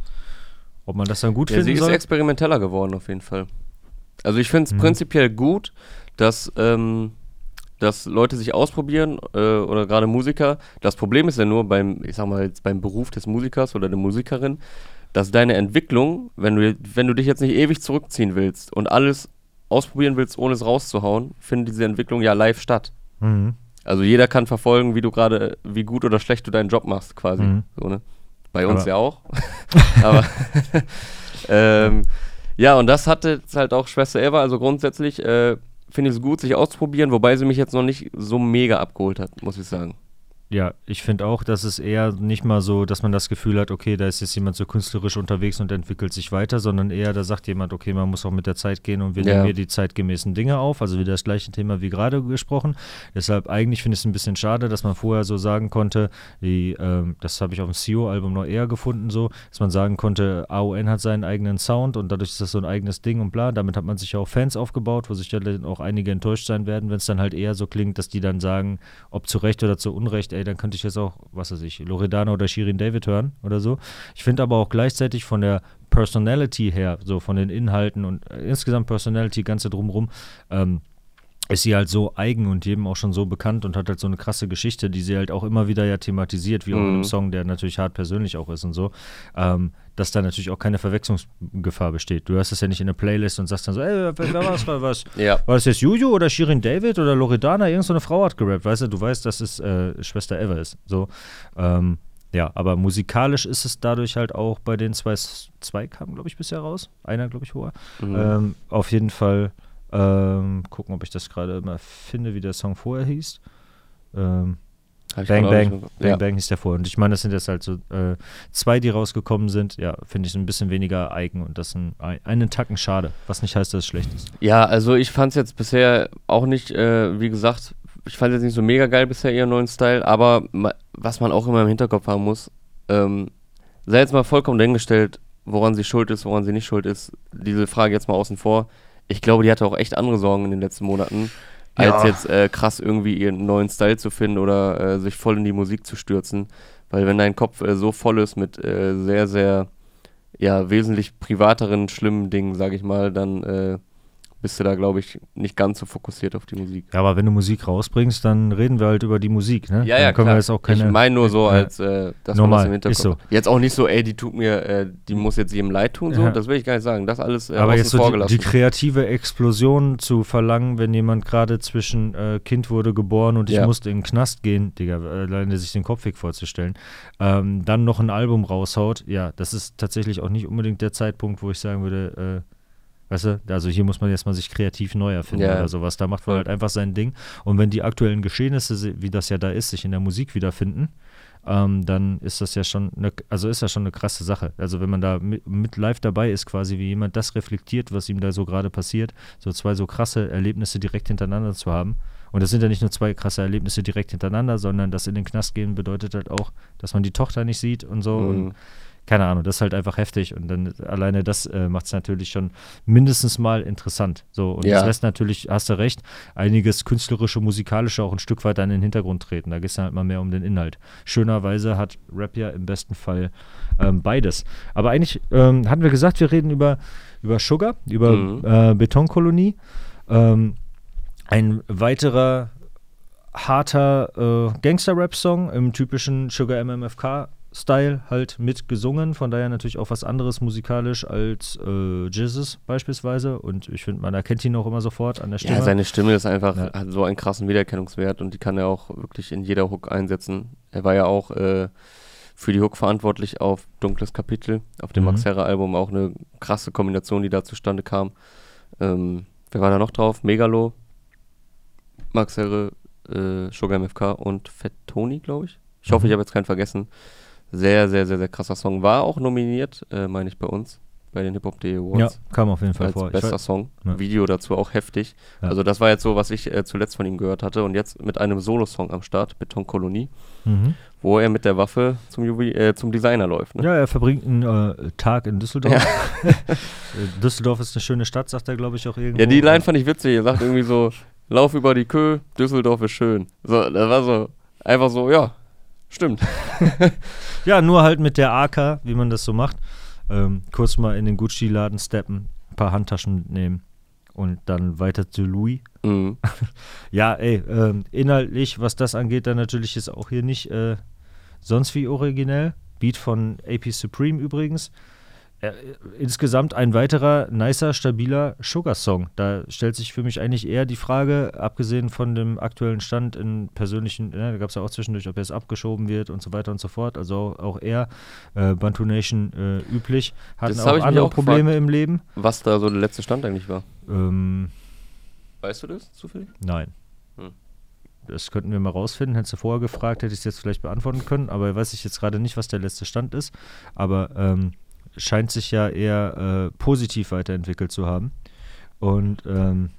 ob man das dann gut Ja, sie finden ist soll. experimenteller geworden, auf jeden Fall. Also ich finde es Mhm. prinzipiell gut, dass, ähm, dass Leute sich ausprobieren äh, oder gerade Musiker. Das Problem ist ja nur beim, ich sag mal jetzt beim Beruf des Musikers oder der Musikerin, dass deine Entwicklung, wenn du, wenn du dich jetzt nicht ewig zurückziehen willst und alles ausprobieren willst, ohne es rauszuhauen, findet diese Entwicklung ja live statt. Mhm. Also jeder kann verfolgen, wie du gerade, wie gut oder schlecht du deinen Job machst, quasi. Mhm. So, ne? Bei uns Aber- ja auch. Aber ähm, ja, und das hatte halt auch Schwester Eva. Also grundsätzlich äh, finde es gut, sich auszuprobieren, wobei sie mich jetzt noch nicht so mega abgeholt hat, muss ich sagen. Ja, ich finde auch, dass es eher nicht mal so, dass man das Gefühl hat, okay, da ist jetzt jemand so künstlerisch unterwegs und entwickelt sich weiter, sondern eher, da sagt jemand, okay, man muss auch mit der Zeit gehen und wir Ja. nehmen hier die zeitgemäßen Dinge auf. Also wieder das gleiche Thema wie gerade gesprochen. Deshalb eigentlich finde ich es ein bisschen schade, dass man vorher so sagen konnte, wie, ähm, das habe ich auf dem CEO-Album noch eher gefunden, so, dass man sagen konnte, AON hat seinen eigenen Sound und dadurch ist das so ein eigenes Ding und bla. Damit hat man sich ja auch Fans aufgebaut, wo sich ja dann auch einige enttäuscht sein werden, wenn es dann halt eher so klingt, dass die dann sagen, ob zu Recht oder zu Unrecht, ey, dann könnte ich jetzt auch, was weiß ich, Loredana oder Shirin David hören oder so. Ich finde aber auch gleichzeitig von der Personality her, so von den Inhalten und äh, insgesamt Personality, ganze drumrum, ähm, ist sie halt so eigen und jedem auch schon so bekannt und hat halt so eine krasse Geschichte, die sie halt auch immer wieder ja thematisiert, wie auch in einem Mhm. Song, der natürlich hart persönlich auch ist und so, ähm, dass da natürlich auch keine Verwechslungsgefahr besteht. Du hörst das ja nicht in der Playlist und sagst dann so, ey, wer, war das? War, was? Ja. war das jetzt Juju oder Shirin David oder Loredana? Irgend so eine Frau hat gerappt, weißt du? Du weißt, dass es äh, Schwester Eva ist. So, ähm, ja, aber musikalisch ist es dadurch halt auch bei den zwei, zwei kamen, glaube ich, bisher raus. Einer, glaube ich, vorher. Mhm. Ähm, auf jeden Fall ähm, gucken, ob ich das gerade mal finde, wie der Song vorher hieß. Ähm, Bang Bang, Bang ja. Bang hieß der vorher. Und ich meine, das sind jetzt halt so äh, zwei, die rausgekommen sind. Ja, finde ich ein bisschen weniger eigen und das ein, einen Tacken schade. Was nicht heißt, dass es schlecht ist. Ja, also ich fand es jetzt bisher auch nicht, äh, wie gesagt, ich fand es jetzt nicht so mega geil bisher ihren neuen Style, aber was man auch immer im Hinterkopf haben muss, ähm, sei jetzt mal vollkommen dahingestellt, woran sie schuld ist, woran sie nicht schuld ist, diese Frage jetzt mal außen vor. Ich glaube, die hatte auch echt andere Sorgen in den letzten Monaten, als Ja. jetzt äh, krass irgendwie ihren neuen Style zu finden oder äh, sich voll in die Musik zu stürzen. Weil wenn dein Kopf äh, so voll ist mit äh, sehr, sehr, ja, wesentlich privateren, schlimmen Dingen, sag ich mal, dann äh, bist du da, glaube ich, nicht ganz so fokussiert auf die Musik. Ja, aber wenn du Musik rausbringst, dann reden wir halt über die Musik, ne? Ja, dann ja, können klar. wir jetzt auch keine. ich meine nur so, als äh, dass Normal, man das im Hinterkopf ist so. Jetzt auch nicht so, ey, die tut mir, äh, die muss jetzt jedem leid tun, so, Ja. das will ich gar nicht sagen. Das alles äh, aber jetzt so die, die kreative Explosion zu verlangen, wenn jemand gerade zwischen äh, Kind wurde geboren und ich Ja. musste in den Knast gehen, Digga, alleine sich den Kopfweg vorzustellen, ähm, dann noch ein Album raushaut, ja, das ist tatsächlich auch nicht unbedingt der Zeitpunkt, wo ich sagen würde, äh, weißt du, also hier muss man erstmal sich kreativ neu erfinden Ja. oder sowas. Da macht man halt einfach sein Ding. Und wenn die aktuellen Geschehnisse, se- wie das ja da ist, sich in der Musik wiederfinden, ähm, dann ist das ja schon eine, also ist das schon eine krasse Sache. Also wenn man da mit, mit live dabei ist, quasi wie jemand das reflektiert, was ihm da so gerade passiert, so zwei so krasse Erlebnisse direkt hintereinander zu haben. Und das sind ja nicht nur zwei krasse Erlebnisse direkt hintereinander, sondern das in den Knast gehen bedeutet halt auch, dass man die Tochter nicht sieht und so. Und Mhm. Keine Ahnung, das ist halt einfach heftig und dann alleine das äh, macht es natürlich schon mindestens mal interessant. So, und Ja. das lässt natürlich, hast du recht, einiges künstlerische, musikalische auch ein Stück weit an den Hintergrund treten. Da geht es halt mal mehr um den Inhalt. Schönerweise hat Rap ja im besten Fall ähm, beides. Aber eigentlich ähm, hatten wir gesagt, wir reden über, über Sugar, über Mhm. äh, Betonkolonie. Ähm, ein weiterer harter äh, Gangster-Rap-Song im typischen Sugar MMFK-Style halt mit gesungen. Von daher natürlich auch was anderes musikalisch als äh, Jizzes beispielsweise. Und ich finde, man erkennt ihn auch immer sofort an der Stimme. Ja, seine Stimme ist einfach, Ja. hat so einen krassen Wiedererkennungswert und die kann er auch wirklich in jeder Hook einsetzen. Er war ja auch äh, für die Hook verantwortlich auf Dunkles Kapitel, auf dem Mhm. Max Herre-Album, auch eine krasse Kombination, die da zustande kam. Ähm, wer war da noch drauf? Megalo, Max Herre, äh, Sugar MFK und Fat Tony, glaube ich. Ich hoffe, Mhm. ich habe jetzt keinen vergessen. Sehr, sehr, sehr, sehr krasser Song. War auch nominiert, äh, meine ich, bei uns, bei den Hip-Hop.de Awards ja, kam auf jeden Fall als vor. Bester weiß- Song. Ja. Video dazu auch heftig. Ja. Also das war jetzt so, was ich äh, zuletzt von ihm gehört hatte. Und jetzt mit einem Solo-Song am Start, Betonkolonie, Mhm. wo er mit der Waffe zum, Juwel äh, zum Designer läuft. Ne? Ja, er verbringt einen äh, Tag in Düsseldorf. Äh, Düsseldorf ist eine schöne Stadt, sagt er, glaube ich, auch irgendwo. Ja, die Line fand ich witzig. Er sagt irgendwie so, lauf über die Kö, Düsseldorf ist schön. So, das war so, einfach so, ja, stimmt. Ja, nur halt mit der AK, wie man das so macht. Ähm, kurz mal in den Gucci-Laden steppen, ein paar Handtaschen mitnehmen und dann weiter zu Louis. Mhm. Ja, ey, ähm, inhaltlich, was das angeht, dann natürlich ist auch hier nicht äh, sonst wie originell. Beat von AP Supreme übrigens. Äh, insgesamt ein weiterer, nicer, stabiler Sugar-Song. Da stellt sich für mich eigentlich eher die Frage, abgesehen von dem aktuellen Stand in persönlichen, ja, da gab es ja auch zwischendurch, ob jetzt abgeschoben wird und so weiter und so fort. Also auch eher äh, Bantu Nation äh, üblich. Hatten auch andere auch Probleme im Leben. Was da so der letzte Stand eigentlich war. Ähm, Weißt du das zufällig? nein. Das könnten wir mal rausfinden. Hättest du vorher gefragt, hätte ich es jetzt vielleicht beantworten können. Aber weiß ich jetzt gerade nicht, was der letzte Stand ist. Aber ähm, scheint sich ja eher äh, positiv weiterentwickelt zu haben. Und ähm,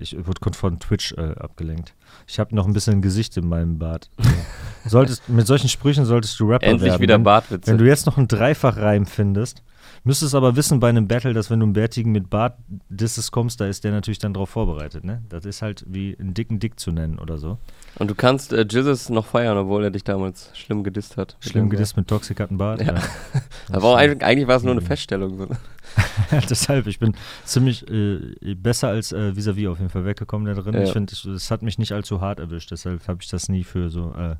ich wurde von Twitch äh, abgelenkt. Ich habe noch ein bisschen Gesicht in meinem Bart. solltest, mit solchen Sprüchen solltest du Rapper Endlich werden. wieder Bartwitze. Wenn du jetzt noch einen Dreifachreim findest, Müsstest aber wissen bei einem Battle, dass wenn du einen Bärtigen mit Bart Disses kommst, da ist der natürlich dann drauf vorbereitet, ne? Das ist halt wie einen dicken Dick zu nennen oder so. Und du kannst äh, Jizzes noch feiern, obwohl er dich damals schlimm gedisst hat. Schlimm gedisst mit Toxic hat einen Bart? Ja. ja. aber eigentlich, eigentlich war es nur eine Feststellung. So. Deshalb, ich bin ziemlich äh, besser als äh, vis-à-vis auf jeden Fall weggekommen da drin. Ja. Ich finde, es hat mich nicht allzu hart erwischt, deshalb habe ich das nie für so äh,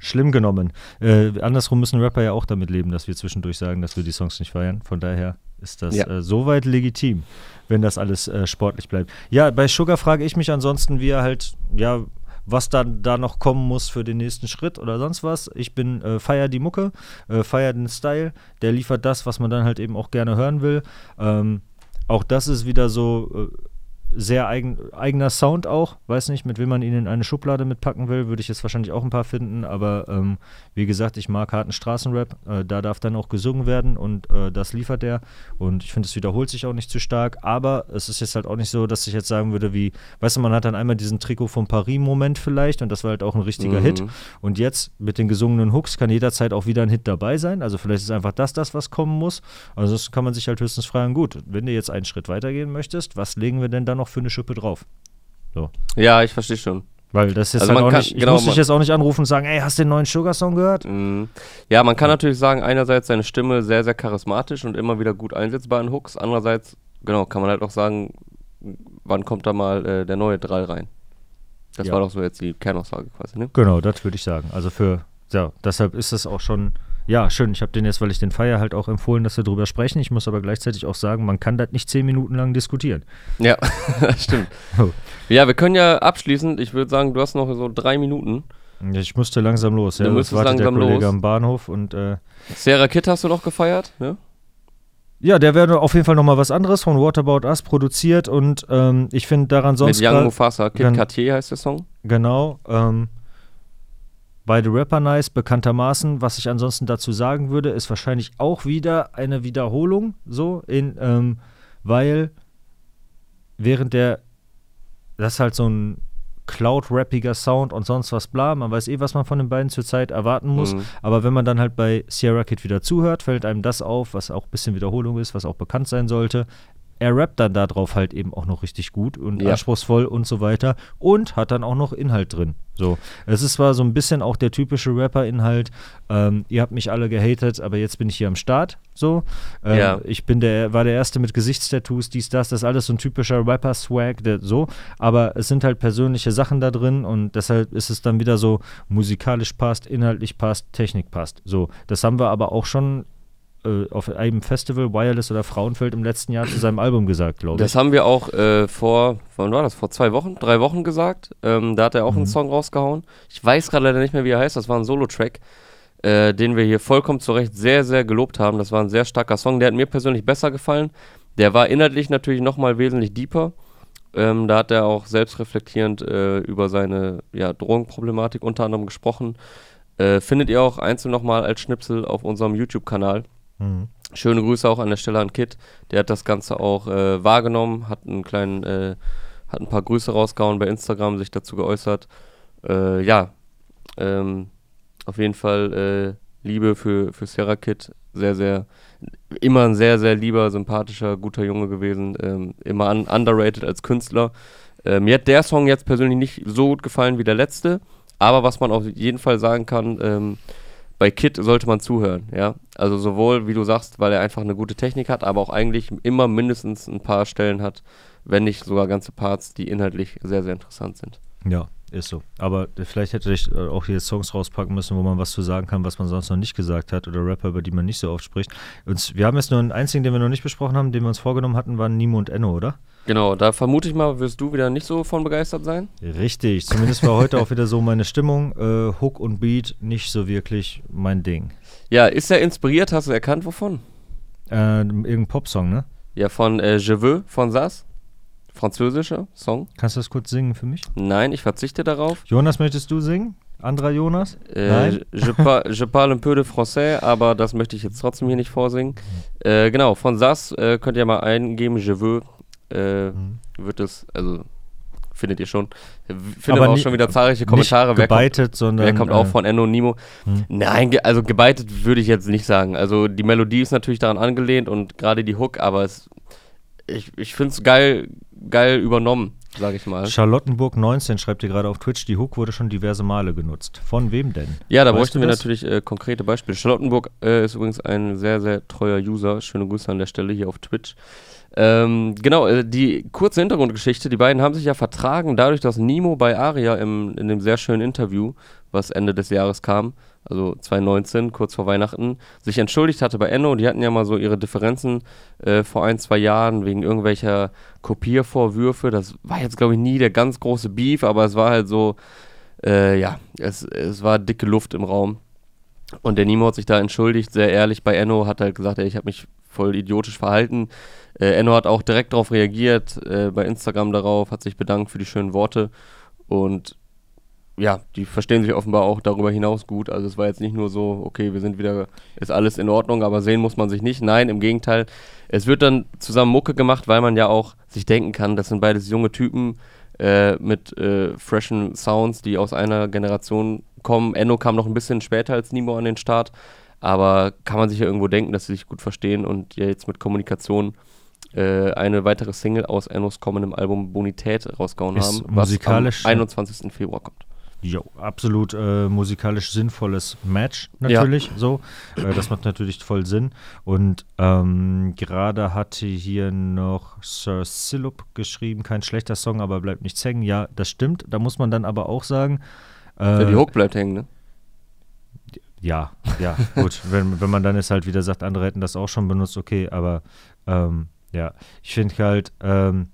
schlimm genommen. Äh, andersrum müssen Rapper ja auch damit leben, dass wir zwischendurch sagen, dass wir die Songs nicht feiern. Von daher ist das ja. äh, soweit legitim, wenn das alles äh, sportlich bleibt. Ja, bei Sugar frage ich mich ansonsten, wie er halt, ja, was dann da noch kommen muss für den nächsten Schritt oder sonst was. Ich bin äh, feier die Mucke, äh, feier den Style, der liefert das, was man dann halt eben auch gerne hören will. Ähm, auch das ist wieder so äh, sehr eigen, eigener Sound auch. Weiß nicht, mit wem man ihn in eine Schublade mitpacken will. Würde ich jetzt wahrscheinlich auch ein paar finden. Aber ähm, wie gesagt, ich mag harten Straßenrap. Äh, da darf dann auch gesungen werden und äh, das liefert er. Und ich finde, es wiederholt sich auch nicht zu stark. Aber es ist jetzt halt auch nicht so, dass ich jetzt sagen würde, wie, weißt du, man hat dann einmal diesen Trikot vom Paris-Moment vielleicht und das war halt auch ein richtiger mhm. Hit. Und jetzt mit den gesungenen Hooks kann jederzeit auch wieder ein Hit dabei sein. Also vielleicht ist einfach das das, was kommen muss. Also das kann man sich halt höchstens fragen, gut, wenn du jetzt einen Schritt weitergehen möchtest, was legen wir denn dann noch für eine Schippe drauf. So. Ja, ich verstehe schon. Weil das ist also halt auch kann, nicht, ich genau, muss dich jetzt auch nicht anrufen und sagen, ey, hast du den neuen Sugar-Song gehört? Mm. Ja, man kann ja. natürlich sagen, einerseits seine Stimme sehr, sehr charismatisch und immer wieder gut einsetzbar in Hooks. Andererseits, genau, kann man halt auch sagen, wann kommt da mal äh, der neue Drall rein? Das ja. war doch so jetzt die Kernaussage quasi, ne? Genau, das würde ich sagen. Also für, ja, deshalb ist es auch schon ja, schön. Ich habe den jetzt, weil ich den feier, halt auch empfohlen, dass wir drüber sprechen. Ich muss aber gleichzeitig auch sagen, man kann das nicht zehn Minuten lang diskutieren. Ja, stimmt. Oh. Ja, wir können ja abschließend, ich würde sagen, du hast noch so drei Minuten. Ich musste langsam los, ja. Du musst langsam der Kollege los. am Bahnhof und äh, Sarah Kid hast du noch gefeiert, ne? Ja, der wäre auf jeden Fall nochmal was anderes von What About Us produziert und ähm, ich finde daran sonst. Mit Young Mufasa, Kid Cartier heißt der Song. Genau. Ähm, Beide Rapper Nice, bekanntermaßen. Was ich ansonsten dazu sagen würde, ist wahrscheinlich auch wieder eine Wiederholung, so, in, ähm, weil während der, das ist halt so ein Cloud-rappiger Sound und sonst was bla. Man weiß eh, was man von den beiden zurzeit erwarten muss. Mhm. Aber wenn man dann halt bei Sierra Kid wieder zuhört, fällt einem das auf, was auch ein bisschen Wiederholung ist, was auch bekannt sein sollte er rappt dann darauf halt eben auch noch richtig gut und ja. anspruchsvoll und so weiter und hat dann auch noch Inhalt drin. So, es ist zwar so ein bisschen auch der typische Rapper-Inhalt, ähm, ihr habt mich alle gehatet, aber jetzt bin ich hier am Start. So, ähm, ja. ich bin der, war der Erste mit Gesichtstattoos, dies, das, das ist alles so ein typischer Rapper-Swag, so, aber es sind halt persönliche Sachen da drin und deshalb ist es dann wieder so, musikalisch passt, inhaltlich passt, Technik passt. So, das haben wir aber auch schon äh, auf einem Festival, Wireless oder Frauenfeld im letzten Jahr zu seinem Album gesagt, glaube ich. Das haben wir auch äh, vor, wann war das? Vor zwei Wochen, drei Wochen gesagt. Ähm, da hat er auch mhm. einen Song rausgehauen. Ich weiß gerade leider nicht mehr, wie er heißt. Das war ein Solo-Track, äh, den wir hier vollkommen zu Recht sehr, sehr gelobt haben. Das war ein sehr starker Song. Der hat mir persönlich besser gefallen. Der war inhaltlich natürlich nochmal wesentlich deeper. Ähm, da hat er auch selbstreflektierend äh, über seine ja, Drogenproblematik unter anderem gesprochen. Äh, findet ihr auch einzeln nochmal als Schnipsel auf unserem YouTube-Kanal. Mhm. Schöne Grüße auch an der Stelle an Kit. Der hat das Ganze auch äh, wahrgenommen, hat einen kleinen, äh, hat ein paar Grüße rausgehauen bei Instagram, sich dazu geäußert. Äh, ja, ähm, auf jeden Fall äh, Liebe für, für Sarah Kid. Sehr, sehr, immer ein sehr, sehr lieber, sympathischer, guter Junge gewesen. Ähm, immer un underrated als Künstler. Äh, mir hat der Song jetzt persönlich nicht so gut gefallen wie der letzte. Aber was man auf jeden Fall sagen kann, ähm, bei Kit sollte man zuhören, ja. Also sowohl, wie du sagst, weil er einfach eine gute Technik hat, aber auch eigentlich immer mindestens ein paar Stellen hat, wenn nicht sogar ganze Parts, die inhaltlich sehr, sehr interessant sind. Ja, ist so. Aber vielleicht hätte ich äh, auch hier Songs rauspacken müssen, wo man was zu sagen kann, was man sonst noch nicht gesagt hat oder Rapper, über die man nicht so oft spricht. Und wir haben jetzt nur einen einzigen, den wir noch nicht besprochen haben, den wir uns vorgenommen hatten, waren Nimo und Enno, oder? Genau, da vermute ich mal, wirst du wieder nicht so von begeistert sein. Richtig, zumindest war heute auch wieder so meine Stimmung. Äh, Hook und Beat nicht so wirklich mein Ding. Ja, ist er inspiriert? Hast du erkannt, wovon? Äh, irgendein Popsong, ne? Ja, von äh, Je veux von Sass. Französischer Song. Kannst du das kurz singen für mich? Nein, ich verzichte darauf. Jonas, möchtest du singen? Anderer Jonas? Äh, Nein? Je, par, je parle un peu de français, aber das möchte ich jetzt trotzdem hier nicht vorsingen. Äh, genau, von Sass äh, könnt ihr mal eingeben, je veux. Äh, Mhm. Wird es, also findet ihr schon. Findet Aber auch schon wieder zahlreiche Kommentare. Nicht Wer kommt, gebeitet, sondern. wer kommt äh, auch von Enno Nimo? Hm. Nein, also gebeitet würde ich jetzt nicht sagen. Also die Melodie ist natürlich daran angelehnt und gerade die Hook, aber es, ich, ich finde es geil, geil übernommen, sage ich mal. Charlottenburg 19 schreibt ihr gerade auf Twitch, die Hook wurde schon diverse Male genutzt. Von wem denn? Ja, da Weißt bräuchten wir das? natürlich äh, konkrete Beispiele. Charlottenburg äh, ist übrigens ein sehr, sehr treuer User. Schöne Grüße an der Stelle hier auf Twitch. Ähm, genau, äh, die kurze Hintergrundgeschichte. Die beiden haben sich ja vertragen, dadurch, dass Nimo bei Aria im, in dem sehr schönen Interview, was Ende des Jahres kam, also 2019, kurz vor Weihnachten, sich entschuldigt hatte bei Enno. Die hatten ja mal so ihre Differenzen äh, vor ein, zwei Jahren wegen irgendwelcher Kopiervorwürfe. Das war jetzt, glaube ich, nie der ganz große Beef, aber es war halt so, äh, ja, es, es war dicke Luft im Raum. Und der Nimo hat sich da entschuldigt, sehr ehrlich. Bei Enno hat halt gesagt, ey, ich habe mich voll idiotisch verhalten. Äh, Enno hat auch direkt darauf reagiert, äh, bei Instagram darauf, hat sich bedankt für die schönen Worte. Und ja, die verstehen sich offenbar auch darüber hinaus gut. Also es war jetzt nicht nur so, okay, wir sind wieder, ist alles in Ordnung, aber sehen muss man sich nicht. Nein, im Gegenteil. Es wird dann zusammen Mucke gemacht, weil man ja auch sich denken kann, das sind beides junge Typen äh, mit äh, freshen Sounds, die aus einer Generation kommen. Enno kam noch ein bisschen später als Nimo an den Start, aber kann man sich ja irgendwo denken, dass sie sich gut verstehen und ja jetzt mit Kommunikation äh, eine weitere Single aus Ennos kommendem Album Bonität rausgehauen Ist haben, was musikalisch, am 21. Februar kommt. Jo, absolut äh, musikalisch sinnvolles Match natürlich. So, äh, das macht natürlich voll Sinn. Und ähm, gerade hatte hier noch Sir Silup geschrieben, kein schlechter Song, aber bleibt nichts hängen. Ja, das stimmt. Da muss man dann aber auch sagen. Ja, Äh, die Hook bleibt hängen, ne? ja, ja, gut. wenn, wenn man dann jetzt halt wieder sagt, andere hätten das auch schon benutzt, okay, aber ähm, ja, ich finde halt, ähm,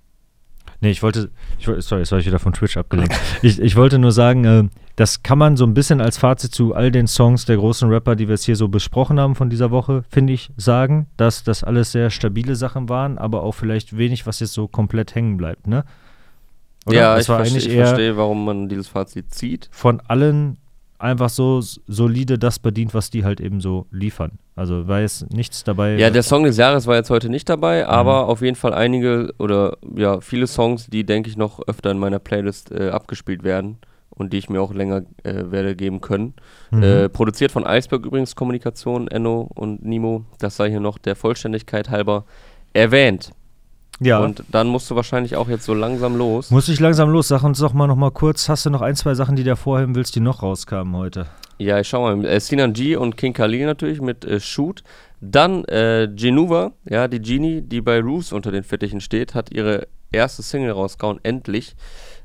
nee, ich wollte, ich, sorry, jetzt war ich wieder von Twitch abgelenkt. ich, ich wollte nur sagen, äh, das kann man so ein bisschen als Fazit zu all den Songs der großen Rapper, die wir jetzt hier so besprochen haben von dieser Woche, finde ich, sagen, dass das alles sehr stabile Sachen waren, aber auch vielleicht wenig, was jetzt so komplett hängen bleibt, ne? Oder? Ja, Es ich, war verste eigentlich ich verstehe, warum man dieses Fazit zieht. von allen einfach so solide das bedient, was die halt eben so liefern. Also war jetzt nichts dabei. Ja, der Song des Jahres war jetzt heute nicht dabei, aber auf jeden Fall einige oder ja, viele Songs, die denke ich noch öfter in meiner Playlist äh, abgespielt werden und die ich mir auch länger äh, werde geben können. Mhm. Äh, produziert von Iceberg übrigens Kommunikation, Enno und Nimo. Das sei hier noch der Vollständigkeit halber erwähnt. Ja. Und dann musst du wahrscheinlich auch jetzt so langsam los. muss ich langsam los. Sag uns doch mal noch mal kurz, hast du noch ein, zwei Sachen, die du hervorheben willst, die noch rauskamen heute? Ja, ich schau mal. Äh, Sinan G und King Khalil natürlich mit äh, Shoot. Dann äh, Genuva, ja, die Genie, die bei Roos unter den Fittichen steht, hat ihre erste Single rausgehauen, endlich.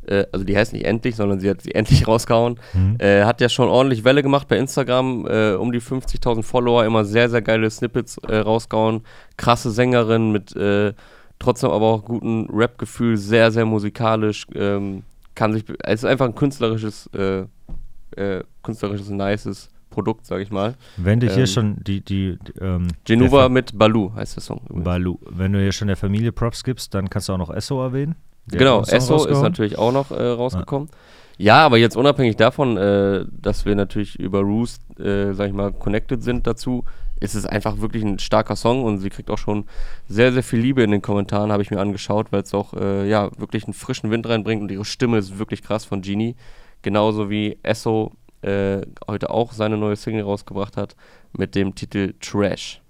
Äh, also die heißt nicht endlich, sondern sie hat sie endlich rausgehauen. Mhm. Äh, hat ja schon ordentlich Welle gemacht bei Instagram, äh, um die 50.000 Follower, immer sehr, sehr geile Snippets äh, rausgehauen. Krasse Sängerin mit äh, trotzdem aber auch gutem Rap-Gefühl, sehr, sehr musikalisch. Ähm, kann sich, es ist einfach ein künstlerisches, äh, äh, künstlerisches, nices Produkt, sag ich mal. Wenn du hier Ähm, schon die, die, die ähm, Fa- mit Balu heißt der Song. übrigens. Balu, wenn du hier schon der Familie Props gibst, dann kannst du auch noch Esso erwähnen. Der Genau, Esso ist natürlich auch noch äh, rausgekommen. Ja, aber jetzt unabhängig davon, äh, dass wir natürlich über Roost, äh, sag ich mal, connected sind dazu, ist es einfach wirklich ein starker Song und sie kriegt auch schon sehr, sehr viel Liebe in den Kommentaren, habe ich mir angeschaut, weil es auch, äh, ja, wirklich einen frischen Wind reinbringt und ihre Stimme ist wirklich krass von Genie. Genauso wie Esso äh, heute auch seine neue Single rausgebracht hat mit dem Titel Trash.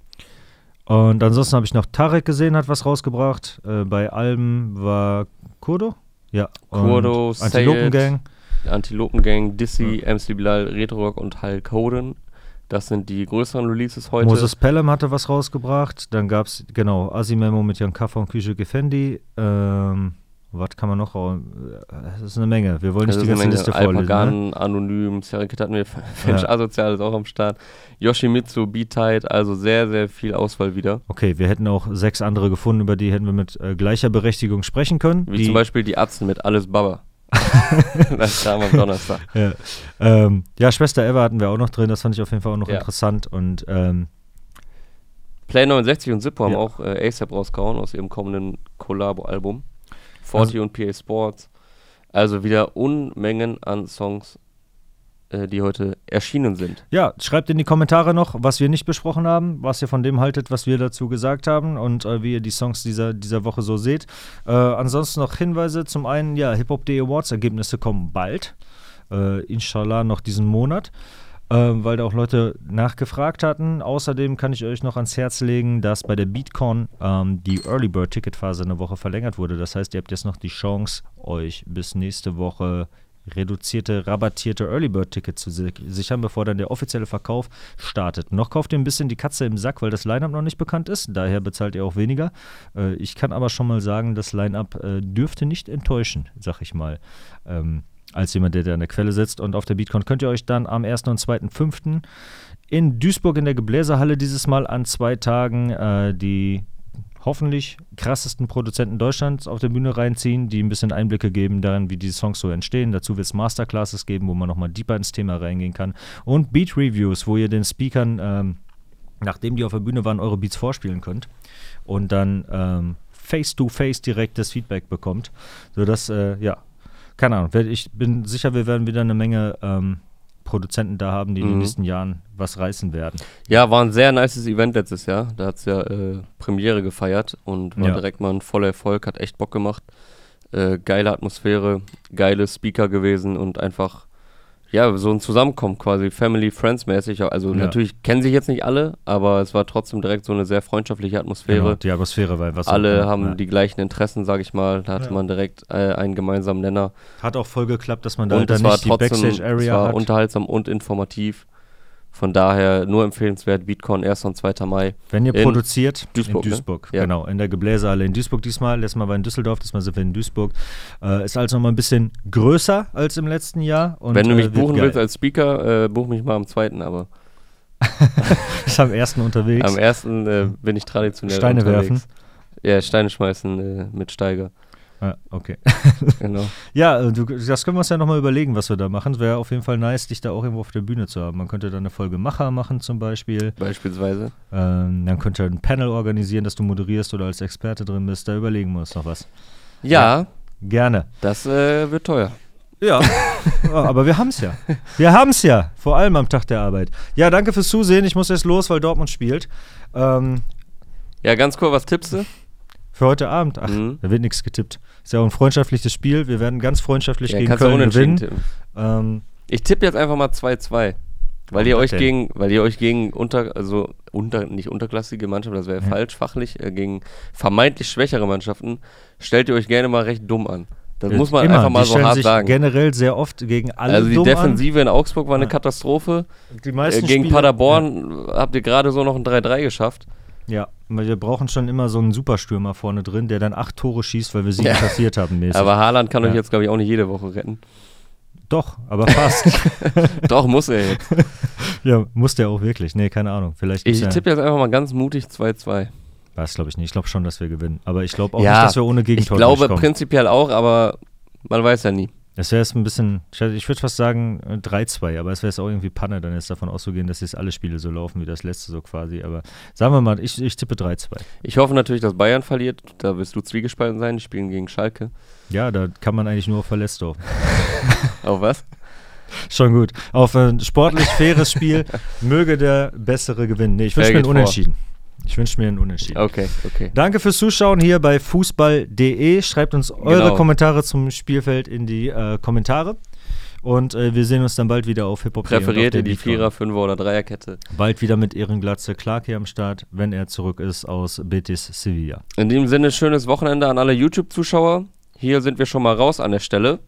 Und ansonsten habe ich noch Tarek gesehen, hat was rausgebracht. Äh, bei Alben war Kurdo. Ja. Kurdo, Antilopen Sayed, Gang. Antilopengang, Dissy, MC Bilal, Retro Rock und Hulk Hogan. Das sind die größeren Releases heute. Moses Pelham hatte was rausgebracht. Dann gab es, genau, Asimemo mit Jan Kaffer und Küche Gefendi. Ähm, was kann man noch? Das ist eine Menge. Wir wollen nicht Das die ganze eine Liste Menge. vorlesen. Ne? Alpagan, Anonym, Serikit hatten wir, Finch Ja. Asozial ist auch am Start. Yoshimitsu, B-Tide, also sehr, sehr viel Auswahl wieder. Okay, wir hätten auch sechs andere gefunden, über die hätten wir mit äh, gleicher Berechtigung sprechen können. Wie die, zum Beispiel die Atzen mit Alles Baba. das kam am Donnerstag. Ja, ähm, ja, Schwester Eva hatten wir auch noch drin. Das fand ich auf jeden Fall auch noch Ja. interessant. Und ähm, Play 69 und Zippo haben Ja. auch äh, ASAP rausgehauen aus ihrem kommenden Collabo-Album. 40 und PA Sports. Also wieder Unmengen an Songs, die heute erschienen sind. Ja, schreibt in die Kommentare noch, was wir nicht besprochen haben, was ihr von dem haltet, was wir dazu gesagt haben und äh, wie ihr die Songs dieser, dieser Woche so seht. Äh, ansonsten noch Hinweise. Zum einen, ja, Hip Hop Day Awards Ergebnisse kommen bald. Äh, inshallah noch diesen Monat. äh, weil da auch Leute nachgefragt hatten. Außerdem kann ich euch noch ans Herz legen, dass bei der BeatCon ähm, die Early Bird Ticketphase eine Woche verlängert wurde. Das heißt, ihr habt jetzt noch die Chance, euch bis nächste Woche reduzierte, rabattierte Early Bird Tickets zu si- sichern, bevor dann der offizielle Verkauf startet. Noch kauft ihr ein bisschen die Katze im Sack, weil das Line-Up noch nicht bekannt ist. Daher bezahlt ihr auch weniger. Äh, ich kann aber schon mal sagen, das Line-Up äh, dürfte nicht enttäuschen, sag ich mal. Ähm, als jemand, der da an der Quelle sitzt. Und auf der BeatCon könnt ihr euch dann am 1. und 2.5. in Duisburg in der Gebläsehalle dieses Mal an zwei Tagen äh, die hoffentlich krassesten Produzenten Deutschlands auf der Bühne reinziehen, die ein bisschen Einblicke geben darin, wie diese Songs so entstehen. Dazu wird es Masterclasses geben, wo man nochmal deeper ins Thema reingehen kann. Und Beat Reviews, wo ihr den Speakern, ähm, nachdem die auf der Bühne waren, eure Beats vorspielen könnt. Und dann ähm, face-to-face direkt das Feedback bekommt. Sodass, äh, ja, keine Ahnung, ich bin sicher, wir werden wieder eine Menge ähm, Produzenten da haben, die in den Mhm. nächsten Jahren was reißen werden. Ja, war ein sehr nices Event letztes Jahr. Da hat es ja äh, Premiere gefeiert und war Ja. direkt mal ein voller Erfolg, hat echt Bock gemacht. Äh, geile Atmosphäre, geile Speaker gewesen und einfach, ja, so ein Zusammenkommen quasi, Family, Friends mäßig. Also Ja. natürlich kennen sich jetzt nicht alle, aber es war trotzdem direkt so eine sehr freundschaftliche Atmosphäre. Genau, die Atmosphäre war was Alle auch- haben ja. die gleichen Interessen, sage ich mal. Da hatte Ja. man direkt äh, einen gemeinsamen Nenner. Hat auch voll geklappt, dass man da und dann es war nicht die trotzdem es Backstage-Area war hat. unterhaltsam und informativ. Von daher nur empfehlenswert, Beatcon 1. und 2. Mai. Wenn ihr produziert, Duisburg, in ne? Duisburg, Ja. genau, in der Gebläsehalle in Duisburg diesmal. Letztes Mal war in Düsseldorf, diesmal sind wir in Duisburg. Äh, ist also nochmal ein bisschen größer als im letzten Jahr. Und, Wenn du mich äh, buchen geil. willst als Speaker, äh, buch mich mal am 2., aber ist am ersten unterwegs. am 1. Äh, bin ich traditionell Steine unterwegs. werfen. Ja, Steine schmeißen äh, mit Steiger. Ja, okay. Genau. Ja, äh, du, das können wir uns ja nochmal überlegen, was wir da machen. Es wäre auf jeden Fall nice, dich da auch irgendwo auf der Bühne zu haben. Man könnte da eine Folge Macher machen zum Beispiel. Beispielsweise. Ähm, dann könnte ein Panel organisieren, dass du moderierst oder als Experte drin bist. Da überlegen wir uns noch was. Ja, Gerne. das äh, wird teuer. Ja, Ja, aber wir haben es ja. Wir haben es ja, vor allem am Tag der Arbeit. Ja, danke fürs Zusehen. Ich muss jetzt los, weil Dortmund spielt. Ähm, Ja, ganz cool, was tippst du? Für heute Abend. Ach, Mhm. da wird nichts getippt. Ist ja auch ein freundschaftliches Spiel. Wir werden ganz freundschaftlich Ja, gegen Köln gewinnen. Ähm, Ich tippe jetzt einfach mal 2-2. Weil ihr euch denn? gegen, weil ihr euch gegen unter, also unter, nicht unterklassige Mannschaften, das wäre Ja. falsch, fachlich, äh, gegen vermeintlich schwächere Mannschaften, stellt ihr euch gerne mal recht dumm an. Das muss man immer. einfach mal die so hart sich sagen. generell sehr oft gegen alle Also die Defensive in Augsburg war eine Ja. Katastrophe. an. Die Äh, meisten gegen Spiele- Paderborn habt ihr gerade so noch ein 3-3 geschafft. Ja, weil wir brauchen schon immer so einen Superstürmer vorne drin, der dann acht Tore schießt, weil wir sieben Ja. kassiert haben mäßig. Aber Haaland kann euch Ja. jetzt, glaube ich, auch nicht jede Woche retten. Doch, aber fast. Doch, muss er jetzt. ja, muss der auch wirklich. Nee, keine Ahnung. Vielleicht Ich tippe jetzt einfach mal ganz mutig 2-2. Das glaube ich nicht. Ich glaube schon, dass wir gewinnen. Aber ich glaube auch Ja, nicht, dass wir ohne Ich Gegentor glaube durchkommen. prinzipiell auch, aber man weiß ja nie. Das wäre jetzt ein bisschen, ich würde fast sagen äh, 3-2, aber es wäre jetzt auch irgendwie Panne, dann ist davon auszugehen, dass jetzt alle Spiele so laufen wie das letzte so quasi. Aber sagen wir mal, ich, ich tippe 3-2. Ich hoffe natürlich, dass Bayern verliert. Da wirst du zwiegespalten sein. Die spielen gegen Schalke. Ja, da kann man eigentlich nur auf verletzt. Auf was? Schon gut. Auf ein sportlich faires Spiel möge der Bessere gewinnen. Nee, ich wünsche mir ein geht vor? Ich wünsche mir ein Unentschieden. Okay, okay. Danke fürs Zuschauen hier bei fußball.de. Schreibt uns eure Genau. Kommentare zum Spielfeld in die äh, Kommentare. Und äh, wir sehen uns dann bald wieder auf Hip-Hop. Präferiert ihr die Vierer-, Fünfer- oder Dreierkette? Bald wieder mit Ehrenglatze Clark hier am Start, wenn er zurück ist aus Betis Sevilla. In dem Sinne, schönes Wochenende an alle YouTube-Zuschauer. Hier sind wir schon mal raus an der Stelle.